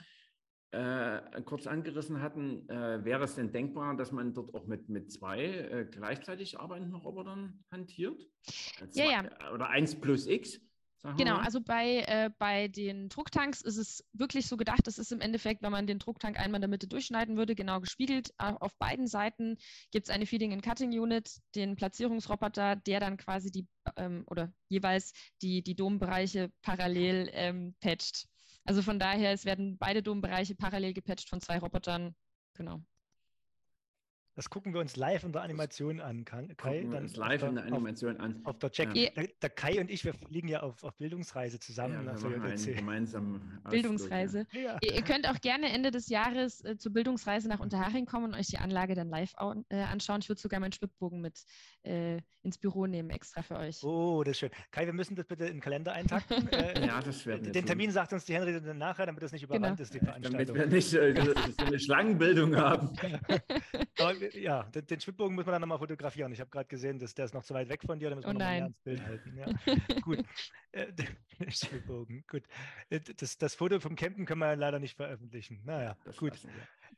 äh, kurz angerissen hatten, äh, wäre es denn denkbar, dass man dort auch mit, mit zwei äh, gleichzeitig arbeitenden Robotern hantiert? Zwei, ja, ja. Oder 1 plus X? Genau, also bei, äh, bei den Drucktanks ist es wirklich so gedacht, das ist im Endeffekt, wenn man den Drucktank einmal in der Mitte durchschneiden würde, genau gespiegelt. Auf beiden Seiten gibt es eine Feeding and Cutting Unit, den Platzierungsroboter, der dann quasi die ähm, oder jeweils die, die Dombereiche parallel ähm, patcht. Also von daher, es werden beide Dombereiche parallel gepatcht von zwei Robotern. Genau. Das gucken wir uns live in der Animation an, Kai. Gucken wir uns live der, in der Animation auf, an. Auf der Check. Ja. Der, der, Kai und ich, wir fliegen ja auf, auf Bildungsreise zusammen. Ja, wir machen gemeinsam Bildungsreise. Ja. Ihr, ihr, könnt auch gerne Ende des Jahres äh, zur Bildungsreise nach Unterhaching kommen und euch die Anlage dann live äh, anschauen. Ich würde sogar meinen Schwibbogen mit äh, ins Büro nehmen, extra für euch. Oh, das ist schön. Kai, wir müssen das bitte in den Kalender eintakten. Äh, ja, das werden wir Den Termin sagt uns die Henry dann nachher, damit das nicht überrannt genau. ist, die Veranstaltung. Damit wir nicht äh, so eine Schlangenbildung haben. Aber, ja, den, den Schwibbogen muss man dann nochmal fotografieren. Ich habe gerade gesehen, dass der ist noch zu weit weg von dir, da müssen wir oh nochmal ins Bild halten. Ja. gut. Äh, Schwibbogen, gut. Äh, das, das Foto vom Campen können wir leider nicht veröffentlichen. Naja, das gut.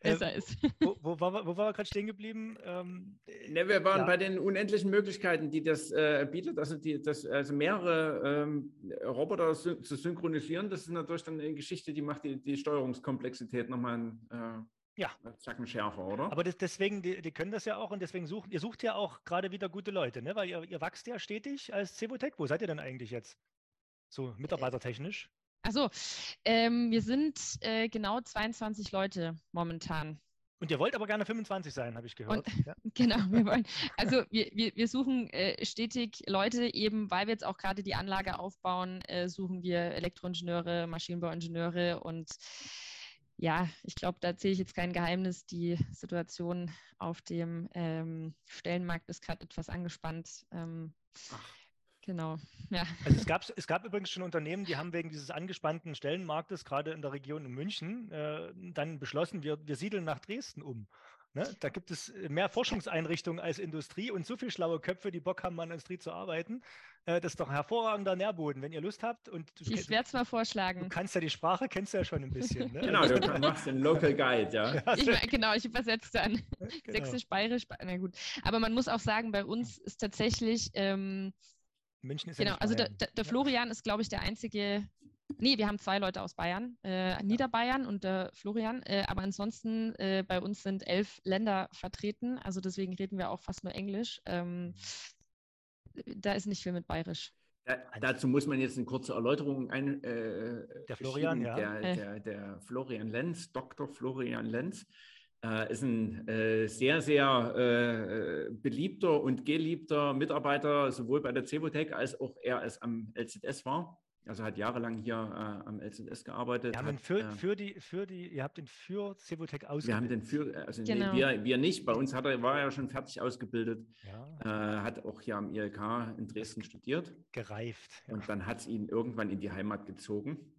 Besser äh, ist. Wo, wo, war, wo waren wir gerade stehen geblieben? Ähm, ne, wir waren ja. bei den unendlichen Möglichkeiten, die das äh, bietet, also, die, das, also mehrere ähm, Roboter zu synchronisieren. Das ist natürlich dann eine Geschichte, die macht die, die Steuerungskomplexität nochmal äh, ja. Zacken schärfer, oder? Aber das, deswegen, die, die, können das ja auch und deswegen suchen, ihr sucht ja auch gerade wieder gute Leute, ne? Weil ihr, ihr wächst ja stetig als Cevotech. Wo seid ihr denn eigentlich jetzt? So mitarbeitertechnisch? Achso, ähm, wir sind äh, genau 22 Leute momentan. Und ihr wollt aber gerne 25 sein, habe ich gehört. Und, ja. Genau, wir wollen. Also wir, wir, wir suchen äh, stetig Leute, eben weil wir jetzt auch gerade die Anlage aufbauen, äh, suchen wir Elektroingenieure, Maschinenbauingenieure und ja, ich glaube, da erzähle ich jetzt kein Geheimnis. Die Situation auf dem ähm, Stellenmarkt ist gerade etwas angespannt. Ähm, genau, ja. Also es gab, es gab übrigens schon Unternehmen, die haben wegen dieses angespannten Stellenmarktes, gerade in der Region in München, äh, dann beschlossen, wir, wir siedeln nach Dresden um. Ne? Da gibt es mehr Forschungseinrichtungen als Industrie und so viele schlaue Köpfe, die Bock haben, an Industrie zu arbeiten. Äh, das ist doch ein hervorragender Nährboden, wenn ihr Lust habt. Und du, ich werde es mal vorschlagen. Du kannst ja die Sprache, kennst du ja schon ein bisschen. Ne? genau, du machst den Local Guide, ja. Ich, genau, ich übersetze dann genau. Sächsisch, Bayerisch, na gut. Aber man muss auch sagen, bei uns ist tatsächlich. Ähm, München ist genau, ja also der, der, Florian ist, glaube ich, der einzige nee, wir haben zwei Leute aus Bayern, äh, Niederbayern und äh, Florian, äh, aber ansonsten äh, bei uns sind elf Länder vertreten, also deswegen reden wir auch fast nur Englisch. Ähm, da ist nicht viel mit Bayerisch. Da, dazu muss man jetzt eine kurze Erläuterung ein. Äh, der Florian, ja. Der, Äh. der, der Florian Lenz, Dr. Florian Lenz, äh, ist ein äh, sehr, sehr äh, beliebter und geliebter Mitarbeiter, sowohl bei der Cevotec als auch er es am LZS war. Also hat jahrelang hier äh, am LZS gearbeitet. Wir haben hat, für, äh, für die, für die, ihr habt ihn für Cevotec wir haben ausgebildet. den für, also Genau. nee, wir, wir nicht. Bei uns hat er, war er schon fertig ausgebildet, ja, äh, hat auch hier am ILK in Dresden studiert gereift. Ja. und dann hat es ihn irgendwann in die Heimat gezogen.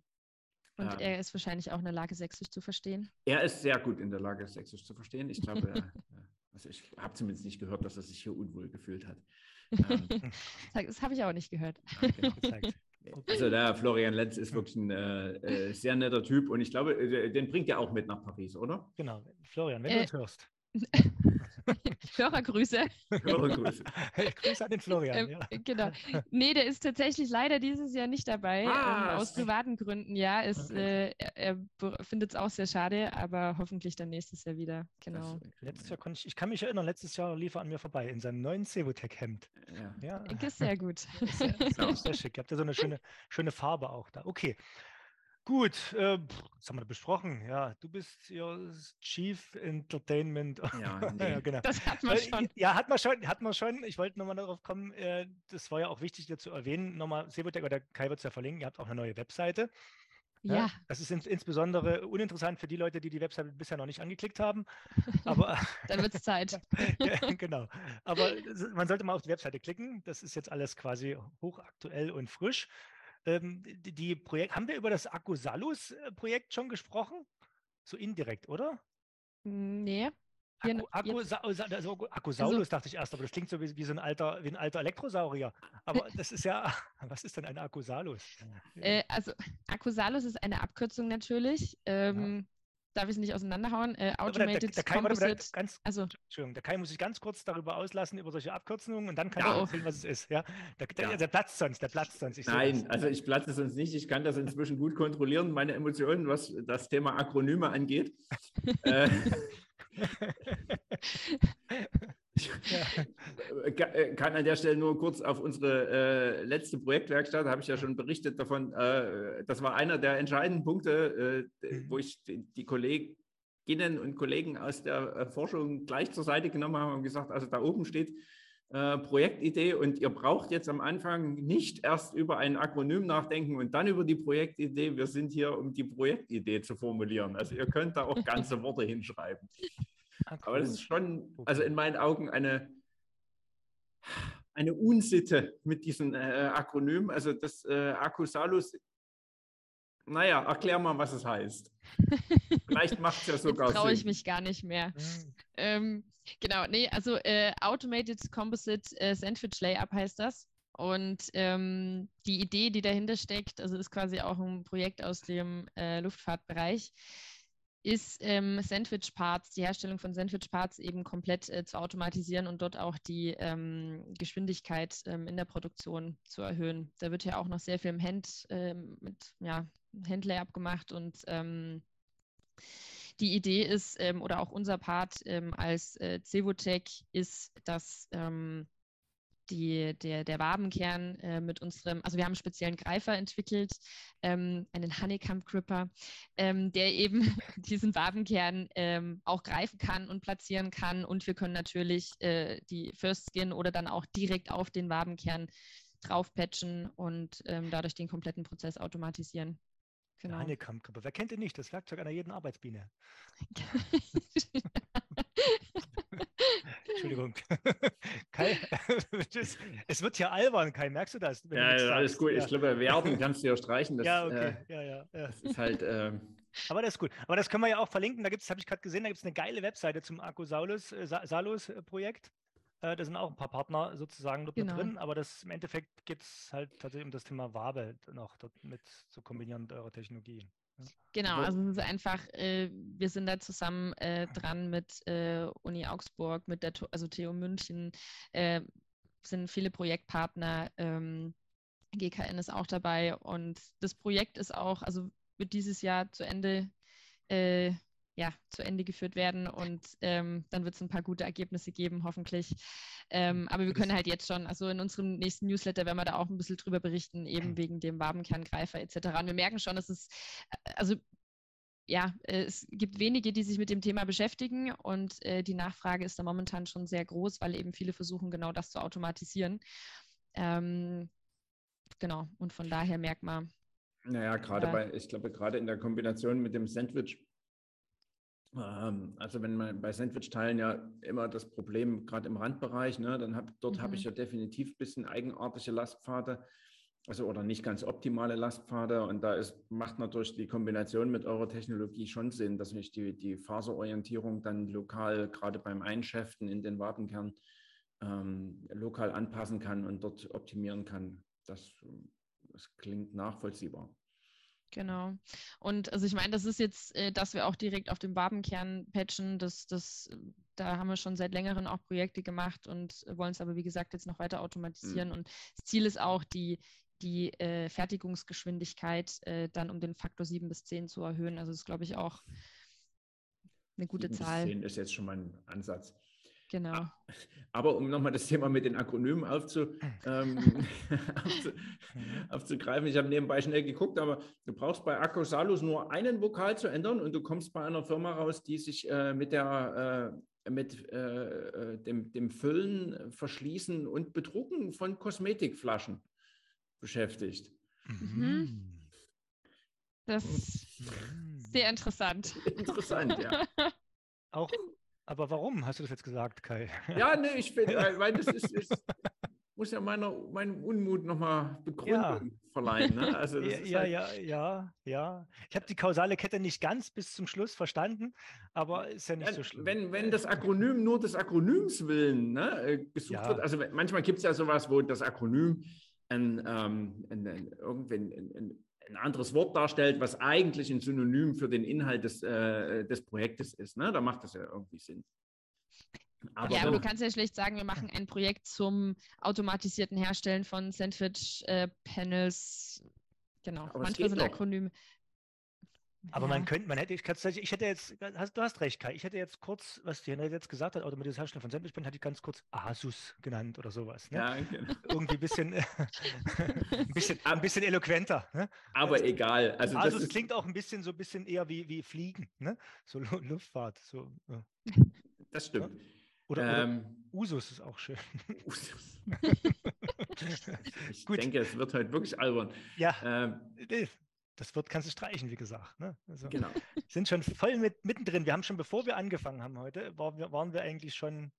Und Ähm, er ist wahrscheinlich auch in der Lage, Sächsisch zu verstehen. Er ist sehr gut in der Lage, Sächsisch zu verstehen. Ich glaube, er, also ich habe zumindest nicht gehört, dass er sich hier unwohl gefühlt hat. Ähm, Das, das habe ich auch nicht gehört. ja, genau. Also der Florian Lenz ist wirklich ein äh, äh, sehr netter Typ und ich glaube, äh, den bringt er auch mit nach Paris, oder? Genau. Florian, wenn Äh, du uns hörst. Hörergrüße. Grüße. Grüße an den Florian. Ähm, ja. Genau. Nee, der ist tatsächlich leider dieses Jahr nicht dabei, Ah, ähm, aus privaten Gründen. Ja, ist, Okay. äh, er, er findet es auch sehr schade, aber hoffentlich dann nächstes Jahr wieder. Genau. Das- Letztes Jahr konnte ich, ich kann mich erinnern, letztes Jahr lief er an mir vorbei in seinem neuen Cevotec-Hemd. Ja. Ja, Ist sehr gut. sehr, sehr, sehr schick. Ihr habt ja so eine schöne, schöne Farbe auch da. Okay. Gut, äh, das haben wir besprochen. Ja, du bist ihr Chief Entertainment. Ja, nee. ja, genau. Das hat man Äh, schon. Ja, hat man schon, hat man schon. Ich wollte nochmal darauf kommen, äh, das war ja auch wichtig, dir zu erwähnen. Nochmal, Sebotec oder Kai wird es ja verlinken, ihr habt auch eine neue Webseite. Ja, Das ist ins, insbesondere uninteressant für die Leute, die die Webseite bisher noch nicht angeklickt haben. Aber dann wird es Zeit. ja, genau. Aber man sollte mal auf die Webseite klicken. Das ist jetzt alles quasi hochaktuell und frisch. Ähm, die, die Projekt, haben wir über das Akkusalus-Projekt schon gesprochen? So indirekt, oder? Nee. Akku, also, Akkusaulus dachte ich erst, aber das klingt so wie, wie so ein alter, wie ein alter Elektrosaurier. Aber das ist ja, was ist denn ein Akkusalus? Äh, also Akkusalus ist eine Abkürzung natürlich. Ähm, Darf ich es nicht auseinanderhauen? Äh, Aber der, der, Automated der, Composite. ganz, Also, Entschuldigung, der Kai muss sich ganz kurz darüber auslassen, über solche Abkürzungen und dann kann Ja. ich erzählen, was es ist. Ja? Der, der, Ja. der platzt sonst, der platzt sonst. Ich Nein, das. also ich platze sonst nicht. Ich kann das inzwischen gut kontrollieren, meine Emotionen, was das Thema Akronyme angeht. äh, Ja. äh, ka- kann an der Stelle nur kurz auf unsere äh, letzte Projektwerkstatt, habe ich ja schon berichtet davon, äh, das war einer der entscheidenden Punkte, äh, Mhm. wo ich die, die Kolleginnen und Kollegen aus der äh, Forschung gleich zur Seite genommen habe und gesagt, also da oben steht äh, Projektidee und ihr braucht jetzt am Anfang nicht erst über ein Akronym nachdenken und dann über die Projektidee. Wir sind hier, um die Projektidee zu formulieren. Also ihr könnt da auch ganze Worte hinschreiben. Ah, Aber das cool. ist schon, also in meinen Augen eine, eine Unsitte mit diesem äh, Akronym. Also das äh, Akkusalus, naja, erklär mal, was es heißt. Vielleicht macht es ja jetzt sogar traue ich mich gar nicht mehr. Hm, Ähm, genau, nee, also äh, Automated Composite äh, Sandwich Layup heißt das. Und ähm, die Idee, die dahinter steckt, also ist quasi auch ein Projekt aus dem äh, Luftfahrtbereich, ist ähm, Sandwich Parts, die Herstellung von Sandwich Parts eben komplett äh, zu automatisieren und dort auch die ähm, Geschwindigkeit ähm, in der Produktion zu erhöhen. Da wird ja auch noch sehr viel im Hand ähm, mit ja, Handlayup gemacht und ähm, die Idee ist, ähm, oder auch unser Part als äh, Cevotec ist, dass die, der, der Wabenkern äh, mit unserem, also wir haben einen speziellen Greifer entwickelt, ähm, einen Honeycomb Gripper, ähm, der eben diesen Wabenkern ähm, auch greifen kann und platzieren kann. Und wir können natürlich äh, die First Skin oder dann auch direkt auf den Wabenkern draufpatchen und ähm, dadurch den kompletten Prozess automatisieren. Genau. Honeycomb-Gruppe. Wer kennt den nicht? Das Werkzeug einer jeden Arbeitsbiene. Entschuldigung. Kai, das, es wird ja albern, Kai, merkst du das? wenn du Ja, ja, alles sagst? gut. Ja. Ich glaube, werden kannst du ja streichen. Das, ja, okay. äh, ja, ja, ja. das ist halt, ähm, Aber das ist gut. Aber das können wir ja auch verlinken. Da gibt es, habe ich gerade gesehen, da gibt es eine geile Webseite zum Akkusaulus, äh, Sa- Salus-Projekt. Äh, da sind auch ein paar Partner sozusagen dort Genau. mit drin, aber das im Endeffekt geht es halt tatsächlich um das Thema Wabe noch dort mit zu kombinieren mit eurer Technologie. Genau, also es ist einfach, äh, wir sind da zusammen äh, dran mit äh, Uni Augsburg, mit der, Tu- also TU München, äh, sind viele Projektpartner. Ähm, GKN ist auch dabei und das Projekt ist auch, also wird dieses Jahr zu Ende, äh, ja, zu Ende geführt werden und ähm, dann wird es ein paar gute Ergebnisse geben, hoffentlich. Ähm, aber wir können halt jetzt schon, also in unserem nächsten Newsletter werden wir da auch ein bisschen drüber berichten, eben wegen dem Wabenkerngreifer etc. Und wir merken schon, dass es, äh, also ja, es gibt wenige, die sich mit dem Thema beschäftigen und äh, die Nachfrage ist da momentan schon sehr groß, weil eben viele versuchen, genau das zu automatisieren. Ähm, genau, und von daher merkt man. Naja, gerade äh, bei, ich glaube, gerade in der Kombination mit dem Sandwich, also wenn man bei Sandwich-Teilen ja immer das Problem, gerade im Randbereich, ne, dann hab, dort mhm. habe ich ja definitiv ein bisschen eigenartige Lastpfade, also oder nicht ganz optimale Lastpfade. Und da ist, macht natürlich die Kombination mit eurer Technologie schon Sinn, dass ich die, die Faserorientierung dann lokal, gerade beim Einschäften in den Wabenkern, ähm, lokal anpassen kann und dort optimieren kann. Das, das klingt nachvollziehbar. Genau. Und also ich meine, das ist jetzt, äh, dass wir auch direkt auf dem Wabenkern patchen, das, das, da haben wir schon seit längerem auch Projekte gemacht und wollen es aber, wie gesagt, jetzt noch weiter automatisieren. Mhm. Und das Ziel ist auch, die, die äh, Fertigungsgeschwindigkeit äh, dann um den Faktor 7 bis 10 zu erhöhen. Also das ist, glaube ich, auch eine gute 7 Zahl. Bis 10 ist jetzt schon mal ein Ansatz. Genau. Aber um nochmal das Thema mit den Akronymen aufzu, ähm, aufzu, aufzugreifen, ich habe nebenbei schnell geguckt, aber du brauchst bei Acrosalus nur einen Vokal zu ändern und du kommst bei einer Firma raus, die sich äh, mit, der, äh, mit äh, äh dem, dem Füllen, Verschließen und Bedrucken von Kosmetikflaschen beschäftigt. Mhm. Das ist sehr interessant. Interessant, ja. Auch aber warum hast du das jetzt gesagt, Kai? Ja, nee, ich finde, weil das ist, ist, muss ja meiner, meinem Unmut nochmal Begründung ja. verleihen. Ne? Also ja, ja, halt ja, ja, ja. Ich habe die kausale Kette nicht ganz bis zum Schluss verstanden, aber ist ja nicht ja, so schlimm. Wenn, wenn das Akronym nur des Akronyms willen ne, äh, gesucht wird, also manchmal gibt es ja sowas, wo das Akronym ein, ähm, ein, ein, ein, ein anderes Wort darstellt, was eigentlich ein Synonym für den Inhalt des, äh, des Projektes ist. Ne? Da macht das ja irgendwie Sinn. Aber ja, aber du kannst ja schlecht sagen, wir machen ein Projekt zum automatisierten Herstellen von Sandwich-Panels. Äh, genau, aber manchmal sind Akronyme. Aber ja. man könnte, man hätte, ich, ich hätte jetzt, hast, du hast recht, Kai, ich hätte jetzt kurz, was die Henriette jetzt gesagt hat, automatisches Herstellen von Sandwichbänden, hätte ich ganz kurz Asus genannt oder sowas. Ne? Ja, genau. Irgendwie ein bisschen, ein bisschen, ein bisschen eloquenter. Ne? Aber also, egal. Also Asus ist, klingt auch ein bisschen so ein bisschen eher wie, wie Fliegen, ne? so Luftfahrt. So, ja. Das stimmt. Oder, ähm, oder Usus ist auch schön. Usus. ich Gut. denke, es wird heute wirklich albern. Ja. Ähm, das wird, kannst du streichen, wie gesagt. Ne? Also, genau. Sind schon voll mit, mittendrin. Wir haben schon, bevor wir angefangen haben heute, waren wir, waren wir eigentlich schon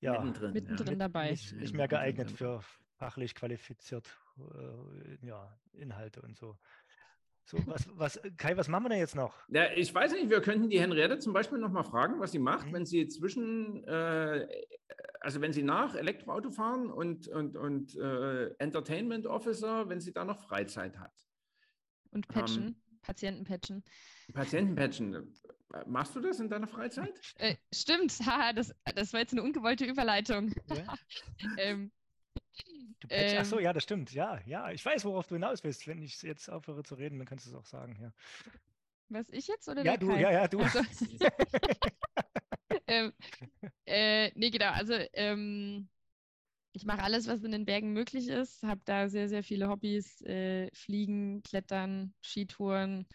ja, mittendrin, mittendrin ja. dabei. Nicht, nicht mehr geeignet für fachlich qualifiziert äh, ja, Inhalte und so. So, was, was, Kai, was machen wir denn jetzt noch? Ja, ich weiß nicht, wir könnten die Henriette zum Beispiel noch mal fragen, was sie macht, mhm. wenn sie zwischen, äh, also wenn sie nach Elektroauto fahren und, und, und äh, Entertainment Officer, wenn sie da noch Freizeit hat. Und patchen, ähm, Patienten patchen. Patienten patchen. Machst du das in deiner Freizeit? Äh, stimmt, haha, das, das war jetzt eine ungewollte Überleitung. Ja. ähm, du ähm, Ach so, ja, das stimmt. Ja, ja, ich weiß, worauf du hinaus willst. Wenn ich jetzt aufhöre zu reden, dann kannst du es auch sagen, ja. Was, ich jetzt oder Ja, du, Kai? ja, ja, du. Also, ähm, äh, nee, genau, also ähm, ich mache alles, was in den Bergen möglich ist, habe da sehr, sehr viele Hobbys, äh, Fliegen, Klettern, Skitouren,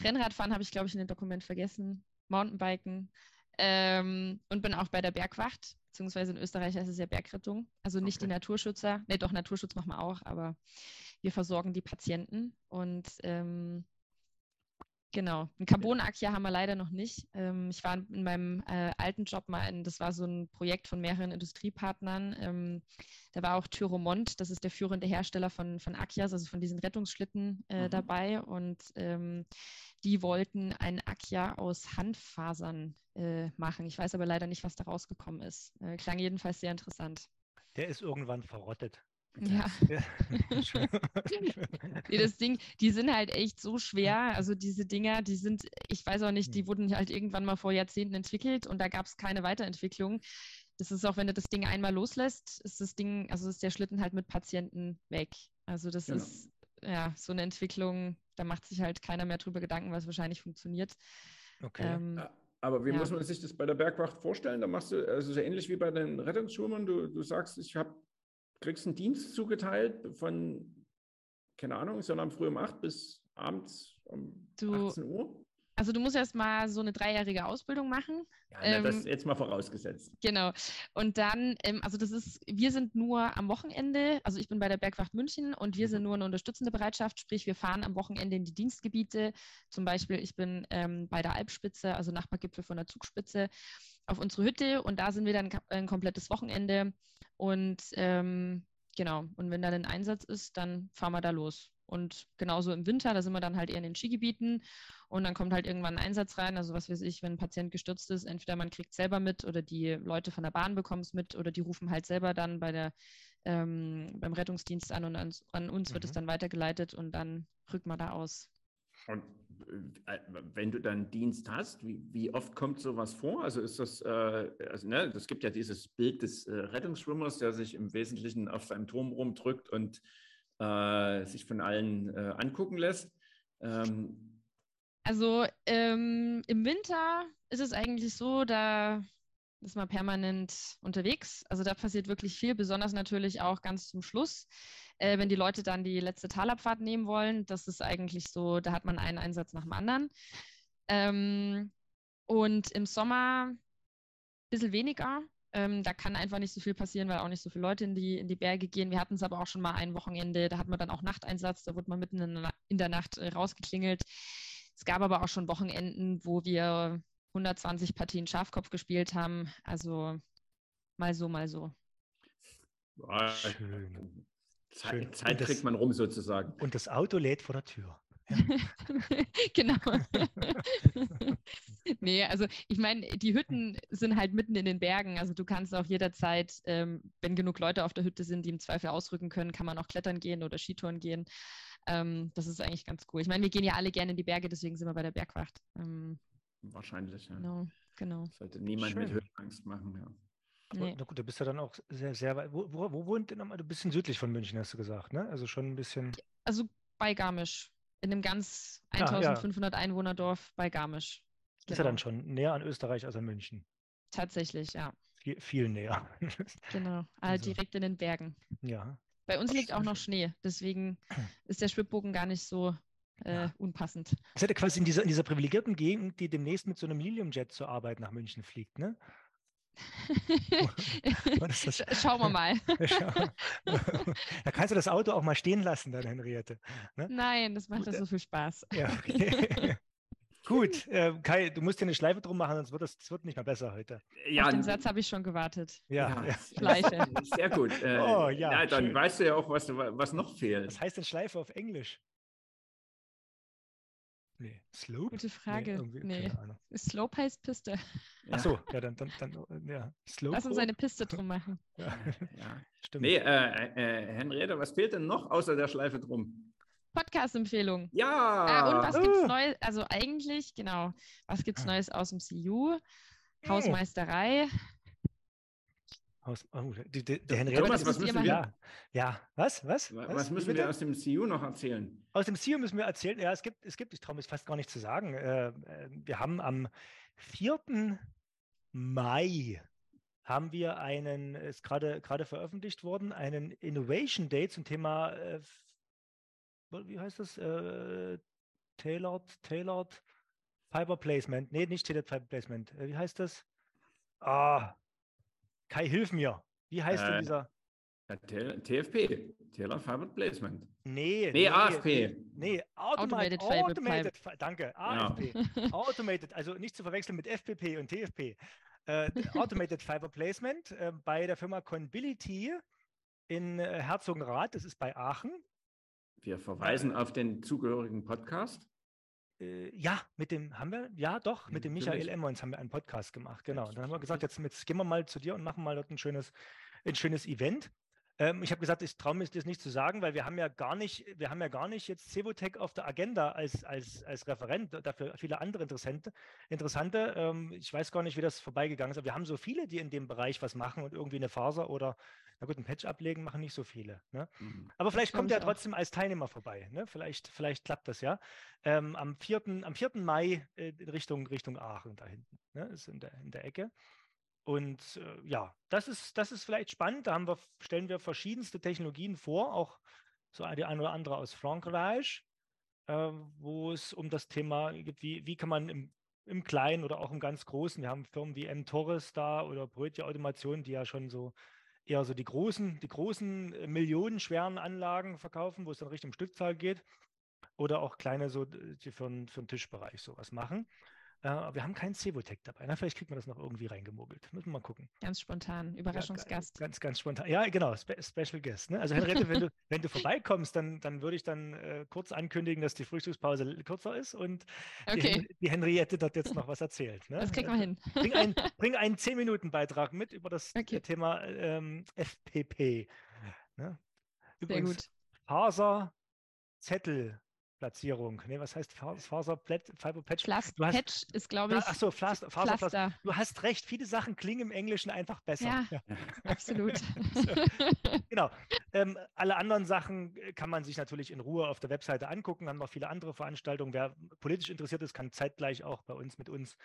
Rennradfahren habe ich, glaube ich, in dem Dokument vergessen, Mountainbiken. Ähm, und bin auch bei der Bergwacht, beziehungsweise in Österreich heißt es ja Bergrettung, also nicht okay. die Naturschützer, ne, doch, Naturschutz machen wir auch, aber wir versorgen die Patienten. Und ähm, Genau. Ein Carbon-Akja haben wir leider noch nicht. Ähm, ich war in meinem äh, alten Job mal, in, das war so ein Projekt von mehreren Industriepartnern. Ähm, da war auch Thyromont, das ist der führende Hersteller von, von Akias, also von diesen Rettungsschlitten äh, mhm. dabei. Und ähm, die wollten ein Akia aus Handfasern äh, machen. Ich weiß aber leider nicht, was da rausgekommen ist. Äh, klang jedenfalls sehr interessant. Der ist irgendwann verrottet. Ja. nee, das Ding, die sind halt echt so schwer. Also diese Dinger, die sind, ich weiß auch nicht, die hm. wurden halt irgendwann mal vor Jahrzehnten entwickelt und da gab es keine Weiterentwicklung. Das ist auch, wenn du das Ding einmal loslässt, ist das Ding, also ist der Schlitten halt mit Patienten weg. Also das genau. ist ja so eine Entwicklung, da macht sich halt keiner mehr drüber Gedanken, was wahrscheinlich funktioniert. Okay. Ähm, aber wie ja. muss man sich das bei der Bergwacht vorstellen? Da machst du, also so ähnlich wie bei den Rettungsschwimmern, du, du sagst, ich hab, kriegst einen Dienst zugeteilt von, keine Ahnung, sondern früh um 8 bis abends um du, 18 Uhr? Also du musst erst mal so eine dreijährige Ausbildung machen. Ja, na, ähm, das jetzt mal vorausgesetzt. Genau. Und dann, ähm, also das ist, wir sind nur am Wochenende, also ich bin bei der Bergwacht München und wir mhm. sind nur eine unterstützende Bereitschaft, sprich wir fahren am Wochenende in die Dienstgebiete. Zum Beispiel, ich bin ähm, bei der Alpspitze, also Nachbargipfel von der Zugspitze, auf unsere Hütte und da sind wir dann ein komplettes Wochenende. Und ähm, genau, und wenn dann ein Einsatz ist, dann fahren wir da los. Und genauso im Winter, da sind wir dann halt eher in den Skigebieten und dann kommt halt irgendwann ein Einsatz rein. Also was weiß ich, wenn ein Patient gestürzt ist, entweder man kriegt selber mit oder die Leute von der Bahn bekommen es mit oder die rufen halt selber dann bei der, ähm, beim Rettungsdienst an und an, an uns mhm. wird es mhm. dann weitergeleitet und dann rückt man da aus. Und wenn du dann Dienst hast, wie, wie, oft kommt sowas vor? Also ist das, äh, also ne, es gibt ja dieses Bild des äh, Rettungsschwimmers, der sich im Wesentlichen auf seinem Turm rumdrückt und äh, sich von allen äh, angucken lässt. Ähm, also ähm, im Winter ist es eigentlich so, da ist man permanent unterwegs. Also da passiert wirklich viel, besonders natürlich auch ganz zum Schluss, äh, wenn die Leute dann die letzte Talabfahrt nehmen wollen. Das ist eigentlich so, da hat man einen Einsatz nach dem anderen. Ähm, und im Sommer ein bisschen weniger. Ähm, da kann einfach nicht so viel passieren, weil auch nicht so viele Leute in die, in die Berge gehen. Wir hatten es aber auch schon mal ein Wochenende, da hat man dann auch Nachteinsatz, da wurde man mitten in, in der Nacht äh, rausgeklingelt. Es gab aber auch schon Wochenenden, wo wir 120 Partien Schafkopf gespielt haben. Also mal so, mal so. Schön. Zeit, Zeit kriegt man rum sozusagen. Und das Auto lädt vor der Tür. genau. nee, also ich meine, die Hütten sind halt mitten in den Bergen. Also du kannst auch jederzeit, ähm, wenn genug Leute auf der Hütte sind, die im Zweifel ausrücken können, kann man auch klettern gehen oder Skitouren gehen. Ähm, das ist eigentlich ganz cool. Ich meine, wir gehen ja alle gerne in die Berge, deswegen sind wir bei der Bergwacht. Ähm, Wahrscheinlich, ja. Genau, genau. Sollte niemand Schön. mit Höhenangst machen, ja. Nee. Na gut, du bist ja dann auch sehr, sehr weit. Wo, wo, wo wohnt denn nochmal? Du bist ein bisschen südlich von München, hast du gesagt, ne? Also schon ein bisschen. Also bei Garmisch in einem ganz 1500 ah, ja. Einwohnerdorf bei Garmisch. Genau. ist ja dann schon näher an Österreich als an München. Tatsächlich, ja. Viel, viel näher. genau, also. direkt in den Bergen. Ja. Bei uns liegt auch noch Schnee, deswegen ist der Schwibbogen gar nicht so äh, ja. unpassend. Das hätte quasi in dieser, in dieser privilegierten Gegend, die demnächst mit so einem Lilium-Jet zur Arbeit nach München fliegt, ne? Schauen wir mal. da kannst du das Auto auch mal stehen lassen, dann Henriette. Ne? Nein, das macht ja so viel Spaß. Ja, okay. Gut, äh, Kai, du musst dir eine Schleife drum machen, sonst wird das, das wird nicht mehr besser heute. Ja, Auf den Satz habe ich schon gewartet. Ja, ja. Schleife. Sehr gut. Äh, oh, ja, ja dann schön. weißt du ja auch, was, was noch fehlt. Was heißt denn Schleife auf Englisch? Nee, Slope? Gute Frage. Nee, nee. Slope heißt Piste. Ja. Ach ja, dann, dann, dann ja. Slope. Lass uns eine Piste drum machen. ja. ja, stimmt. Nee, äh, äh, Henriette, was fehlt denn noch außer der Schleife drum? Podcast-Empfehlung. Ja. Äh, und was gibt's Neues? Also eigentlich, genau, was gibt's ah. Neues aus dem CU? Hausmeisterei. Aus, oh, die, die, der Henriette. Thomas, was müssen wir? Ja, ja, was? Was? Was, was müssen wir aus dem CU noch erzählen? Aus dem CU müssen wir erzählen. Ja, es gibt, es gibt, ich traue mich fast gar nicht zu sagen. Äh, äh wir haben am 4. Mai haben wir einen, ist gerade gerade veröffentlicht worden, einen Innovation Day zum Thema, äh, wie heißt das? Äh, tailored, tailored Fiber Placement. Nee, nicht Tailored Fiber Placement. Äh, wie heißt das? Ah, Kai, hilf mir. Wie heißt äh, denn dieser? TFP, Taylor Fiber Placement. Nee, nee, nee AFP. Nee, Automated, Automated, Automated Danke, AFP. Ja. Automated, also nicht zu verwechseln mit FPP und TFP. Äh, Automated Fiber Placement äh, bei der Firma Conbility in äh, Herzogenrath, das ist bei Aachen. Wir verweisen auf den zugehörigen Podcast. Äh, ja, mit dem haben wir, ja doch, mit dem Michael Emmons haben wir einen Podcast gemacht, genau. Dann haben wir gesagt, jetzt, jetzt gehen wir mal zu dir und machen mal dort ein schönes, ein schönes Event. Ähm, ich habe gesagt, ich traue mich das nicht zu sagen, weil wir haben ja gar nicht, wir haben ja gar nicht jetzt Cevotec auf der Agenda als, als, als Referent, dafür viele andere Interessante. Interessante. Ähm, ich weiß gar nicht, wie das vorbeigegangen ist, aber wir haben so viele, die in dem Bereich was machen und irgendwie eine Faser oder na gut, ein Patch ablegen machen nicht so viele. Ne? Mhm. Aber vielleicht kommt er trotzdem als Teilnehmer vorbei. Ne? Vielleicht, vielleicht klappt das ja. Ähm, am, 4., am 4. Mai äh, Richtung, Richtung Aachen da hinten. Ne? Ist in der, in der Ecke. Und äh, ja, das ist, das ist vielleicht spannend. Da haben wir, stellen wir verschiedenste Technologien vor, auch so die eine oder andere aus Frankreich, äh, wo es um das Thema geht, wie, wie kann man im, im Kleinen oder auch im ganz Großen, wir haben Firmen wie M-Torres da oder Brötje Automation, die ja schon so eher so die großen, die großen äh, millionenschweren Anlagen verkaufen, wo es dann Richtung Stückzahl geht. Oder auch kleine, so die für, für den Tischbereich sowas machen. Äh, wir haben keinen Cevotec dabei. Na, vielleicht kriegt man das noch irgendwie reingemogelt. Müssen wir mal gucken. Ganz spontan, Überraschungsgast. Ja, ganz, ganz spontan. Ja, genau, Spe Special Guest. Ne? Also Henriette, wenn du, wenn du vorbeikommst, dann, dann würde ich dann äh, kurz ankündigen, dass die Frühstückspause kürzer ist und okay. die, die, Henriette dort jetzt noch was erzählt. Ne? Das kriegen wir hin. Bring, ein, bring einen 10-Minuten-Beitrag mit über das okay. Thema ähm, FPP. Ne? Übrigens, Sehr gut. Faser, Zettel, Platzierung. Nee, was heißt Faserpatch? Flast du hast, Patch ist, glaube ich. Achso, Faser, Faserpflaster. Du hast recht, viele Sachen klingen im Englischen einfach besser. Ja, ja. absolut. genau. Ähm, alle anderen Sachen kann man sich natürlich in Ruhe auf der Webseite angucken. Haben noch viele andere Veranstaltungen. Wer politisch interessiert ist, kann zeitgleich auch bei uns mit uns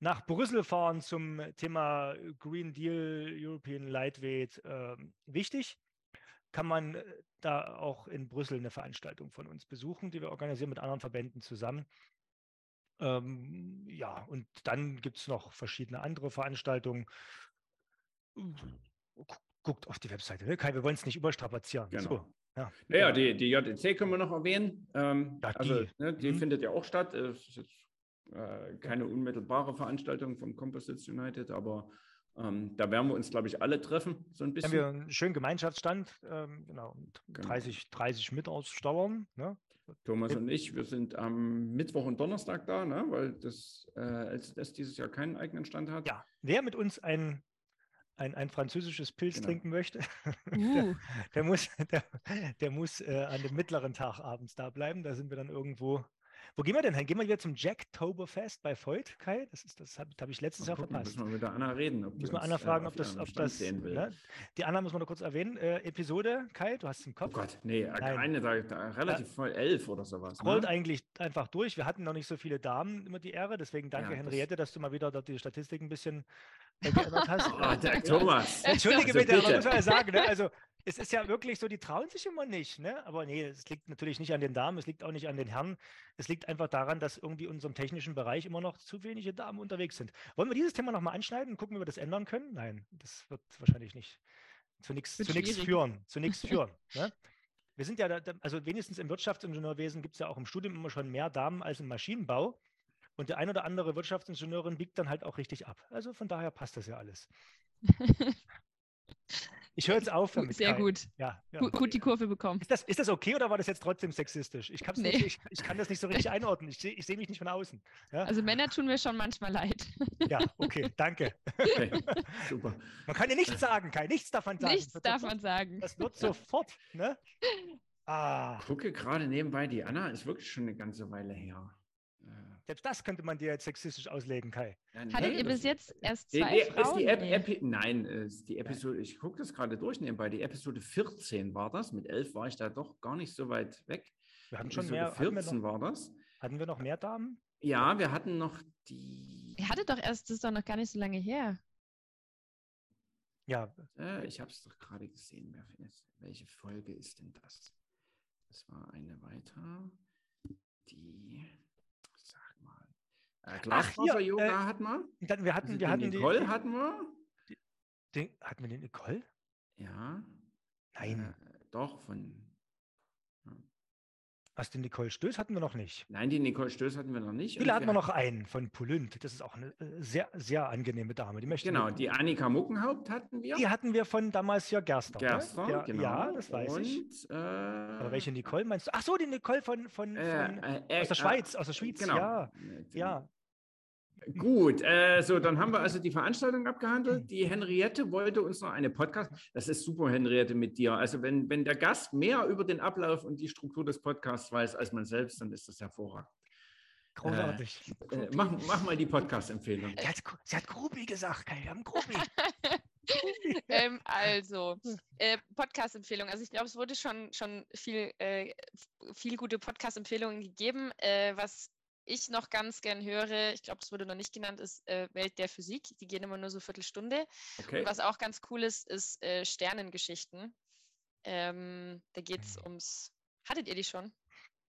nach Brüssel fahren zum Thema Green Deal, European Lightweight. Äh, wichtig kann man äh, da auch in Brüssel eine Veranstaltung von uns besuchen, die wir organisieren mit anderen Verbänden zusammen. Ähm, ja, und dann gibt es noch verschiedene andere Veranstaltungen. Guckt auf die Webseite, ne? Kai, wir wollen es nicht überstrapazieren. Genau. So, ja. Naja, die, die JTC können wir noch erwähnen. Ähm, ja, die, also, ne, die hm. findet ja auch statt. Es ist jetzt äh, keine unmittelbare Veranstaltung vom Composites United, aber ähm, da werden wir uns, glaube ich, alle treffen, so ein bisschen. Haben wir einen schönen Gemeinschaftsstand, ähm, genau, 30, genau. 30 Mitausstauern. Ne? Thomas und ich, wir sind am Mittwoch und Donnerstag da, ne? weil das äh, LZS dieses Jahr keinen eigenen Stand hat. Ja, wer mit uns ein, ein, ein französisches Pilz genau. trinken möchte, uh. der, der, muss, der, der muss äh, an dem mittleren Tag abends da bleiben. Da sind wir dann irgendwo wo gehen wir denn hin? Gehen wir wieder zum Jacktoberfest bei Voigt, Kai? Das, ist, das habe hab ich letztes Jahr verpasst. Müssen wir mit der Anna reden. Ob müssen wir Anna fragen, äh, ob das. Ob das ne? Die Anna muss man noch kurz erwähnen. Äh, Episode, Kai, du hast es im Kopf. Oh Gott, nee, Nein. eine, da, da relativ ja. voll, elf oder sowas. Ne? Rollt eigentlich einfach durch. Wir hatten noch nicht so viele Damen immer die Ehre, deswegen danke, ja, Henriette, dass du mal wieder die Statistik ein bisschen äh, geändert hast. oh, der Thomas. Entschuldige also bitte, bitte. aber muss man ja sagen, ne? also es ist ja wirklich so, die trauen sich immer nicht, ne? Aber nee, es liegt natürlich nicht an den Damen, es liegt auch nicht an den Herren. Es liegt einfach daran, dass irgendwie in unserem technischen Bereich immer noch zu wenige Damen unterwegs sind. Wollen wir dieses Thema nochmal anschneiden und gucken, wie wir das ändern können? Nein, das wird wahrscheinlich nicht zu nichts führen. Zu nichts führen. Ne? Wir sind ja, da, also wenigstens im Wirtschaftsingenieurwesen gibt es ja auch im Studium immer schon mehr Damen als im Maschinenbau. Und der ein oder andere Wirtschaftsingenieurin biegt dann halt auch richtig ab. Also von daher passt das ja alles. Ich höre jetzt auf damit. Sehr Kai. gut. Ja, ja. Gut, gut, die Kurve bekommen. Ist das, ist das okay oder war das jetzt trotzdem sexistisch? Ich, nee. nicht, ich, ich kann das nicht so richtig einordnen. Ich, ich sehe mich nicht von außen. Ja? Also Männer tun mir schon manchmal leid. Ja, okay, danke. Okay, super. Man kann ja nichts sagen, Kai. Nichts davon sagen. Nichts darf man sagen. Das wird sofort. Ne? Ah. Ich gucke gerade nebenbei, die Anna ist wirklich schon eine ganze Weile her. Selbst das könnte man dir jetzt sexistisch auslegen, Kai. Ja, nee, Hattet ihr bis jetzt erst zwei nee, Frauen? Ist die nee. Epi Nein, ist die Episode, ich gucke das gerade durch nebenbei, die Episode 14 war das. Mit 11 war ich da doch gar nicht so weit weg. Wir hatten schon mehr. 14 noch, war das. Hatten wir noch mehr Damen? Ja, wir hatten noch die. Ihr hattet doch erst, das ist doch noch gar nicht so lange her. Ja. Äh, ich habe es doch gerade gesehen. Welche Folge ist denn das? Das war eine weiter. Die. Äh, Glasfaser-Yoga äh, hatten wir. Dann, wir hatten, wir hatten Nicole die, hatten wir. Den, hatten wir den Nicole? Ja. Nein. Äh, doch, von was, den Nicole Stöß hatten wir noch nicht? Nein, die Nicole Stöß hatten wir noch nicht. Die laden wir noch ein von Pulünd. Das ist auch eine äh, sehr, sehr angenehme Dame. Die genau, die Annika Muckenhaupt hatten wir. Die hatten wir von damals ja Gerster. Gerster, ne? genau. Ja, das weiß Und, ich. Äh, Aber welche Nicole meinst du? Ach so, die Nicole von, von, äh, von äh, aus der Schweiz, aus der Schweiz, genau. ja. Ja, Gut, äh, so, dann haben wir also die Veranstaltung abgehandelt. Die Henriette wollte uns noch eine Podcast. Das ist super, Henriette, mit dir. Also, wenn, wenn der Gast mehr über den Ablauf und die Struktur des Podcasts weiß als man selbst, dann ist das hervorragend. Großartig. Äh, äh, mach, mach mal die Podcast-Empfehlung. Sie hat, sie hat Grubi gesagt, Kai. Wir haben Grubi. ähm, also, äh, Podcast-Empfehlung. Also ich glaube, es wurde schon, schon viel, äh, viel gute Podcast-Empfehlungen gegeben. Äh, was ich noch ganz gern höre, ich glaube, das wurde noch nicht genannt, ist äh, Welt der Physik. Die gehen immer nur so Viertelstunde. Okay. Und was auch ganz cool ist, ist äh, Sternengeschichten. Ähm, da geht es ums. Hattet ihr die schon?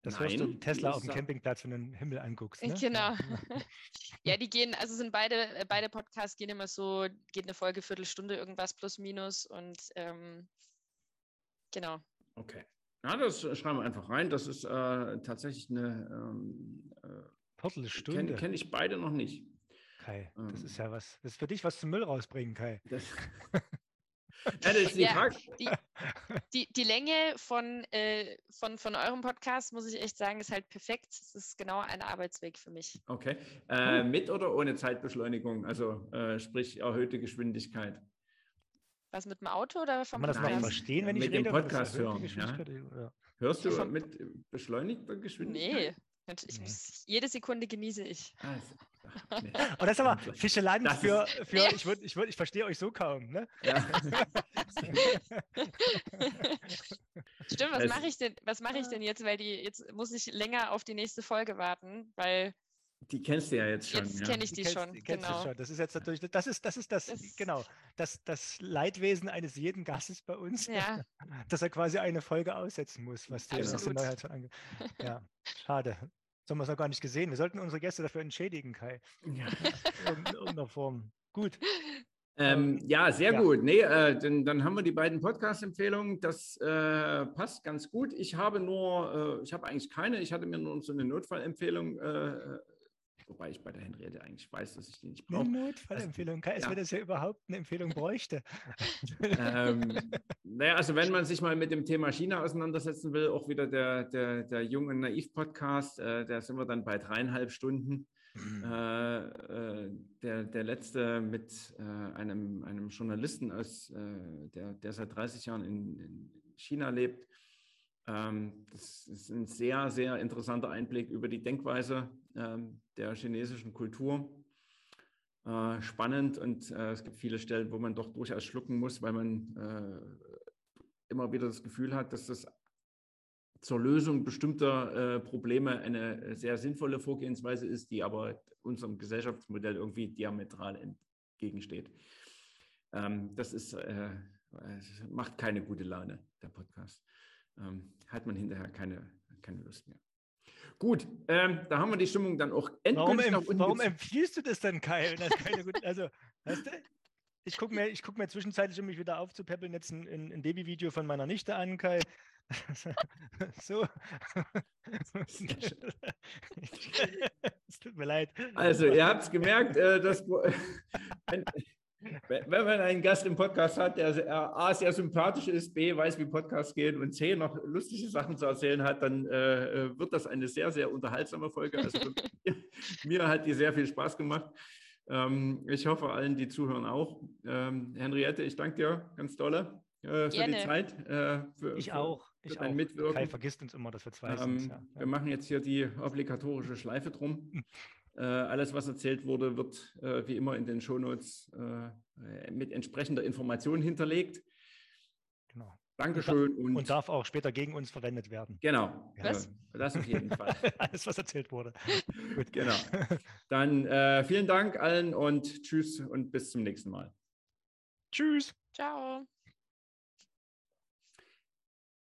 Das hörst du Nein, Tesla auf dem Campingplatz, wenn du den Himmel anguckst. Ne? Genau. ja, die gehen, also sind beide, äh, beide Podcasts gehen immer so, geht eine Folge Viertelstunde, irgendwas plus minus und ähm, genau. Okay. Na, das schreiben wir einfach rein. Das ist äh, tatsächlich eine. Ähm, äh, Viertelstunde. Kenne kenn ich beide noch nicht. Kai, das Ähm. ist ja was. Das ist für dich was zum Müll rausbringen, Kai. Das, ja, das die Ja. Frage. Die, die Länge von, äh, von, von eurem Podcast, muss ich echt sagen, ist halt perfekt. Es ist genau ein Arbeitsweg für mich. Okay. Äh, mit oder ohne Zeitbeschleunigung? Also äh, sprich erhöhte Geschwindigkeit. Was mit dem Auto oder vom Kann man das noch Nein. verstehen, wenn Mit ich dem rede? das Podcast hören, ja. Hörst du mit beschleunigter Geschwindigkeit? Nee, ich Nee. muss, jede Sekunde genieße ich. Ah, ist- ach, nee. Und das ist aber Das für, für Ja. ich, würd, ich, würd, ich verstehe euch so kaum. Ne? Ja. Stimmt, was mache ich denn, was mache ich denn jetzt? Weil die, jetzt muss ich länger auf die nächste Folge warten, weil Die kennst du ja jetzt schon. jetzt ja. kenne ich die kennst- schon. kennst du Genau. schon. Das ist jetzt natürlich, das ist, das ist das, Das- genau, das, das Leidwesen eines jeden Gastes bei uns, Ja, dass er quasi eine Folge aussetzen muss, was die erste Absolut. Neuheit angeht. Ja, schade. So haben wir es noch gar nicht gesehen. Wir sollten unsere Gäste dafür entschädigen, Kai. Ja. In irgendeiner Form. Gut. Ähm, ja, sehr Ja. gut. Nee, äh, dann, dann haben wir die beiden Podcast-Empfehlungen. Das äh, passt ganz gut. Ich habe nur, äh, ich habe eigentlich keine. Ich hatte mir nur so eine Notfallempfehlung, äh, wobei ich bei der Henriette eigentlich weiß, dass ich die nicht Eine brauche. Notfallempfehlung. Kai, als ja. wenn das ja überhaupt eine Empfehlung bräuchte. ähm, naja, also wenn man sich mal mit dem Thema China auseinandersetzen will, auch wieder der, der, der Jung und Naiv-Podcast, äh, da sind wir dann bei dreieinhalb Stunden. Äh, äh, der, der letzte mit äh, einem, einem Journalisten, aus, äh, der, der seit 30 Jahren in, in China lebt. Ähm, das ist ein sehr, sehr interessanter Einblick über die Denkweise ähm, der chinesischen Kultur. Äh, spannend und äh, es gibt viele Stellen, wo man doch durchaus schlucken muss, weil man äh, immer wieder das Gefühl hat, dass das zur Lösung bestimmter Probleme eine sehr sinnvolle Vorgehensweise ist, die aber unserem Gesellschaftsmodell irgendwie diametral entgegensteht. Ähm, das ist, macht keine gute Laune, der Podcast. Ähm, hat man hinterher keine, keine Lust mehr. Gut, ähm, da haben wir die Stimmung dann auch Warum, endgültig warum gezogen. empfiehlst du das denn, Kai? Das gute, also, weißt du, ich gucke mir, ich guck mir zwischenzeitlich, um mich wieder aufzupäppeln, jetzt ein, ein, ein Babyvideo von meiner Nichte an, Kai. so. es tut mir leid. Also, ihr habt es gemerkt, äh, dass, wenn, man einen Gast im Podcast hat, der A, sehr sympathisch ist, B, weiß, wie Podcasts gehen und C, noch lustige Sachen zu erzählen hat, dann äh, äh, wird das eine sehr, sehr unterhaltsame Folge. Also, mir, mir hat die sehr viel Spaß gemacht. Ähm, ich hoffe, allen, die zuhören, auch. Ähm, Henriette, ich danke dir ganz dolle äh, für die Gerne. Zeit. Äh, für, Ich für, auch. für Ich dein auch. Mitwirken. Kai vergisst uns immer, dass wir zwei Ähm, sind. Ja. Wir machen jetzt hier die obligatorische Schleife drum. Äh, alles, was erzählt wurde, wird äh, wie immer in den Shownotes äh, mit entsprechender Information hinterlegt. Genau. Dankeschön und, Und darf auch später gegen uns verwendet werden. genau, Was? äh, das auf jeden Fall. Alles, was erzählt wurde. Gut. Genau. Dann äh, vielen Dank allen und tschüss und bis zum nächsten Mal. Tschüss. Ciao.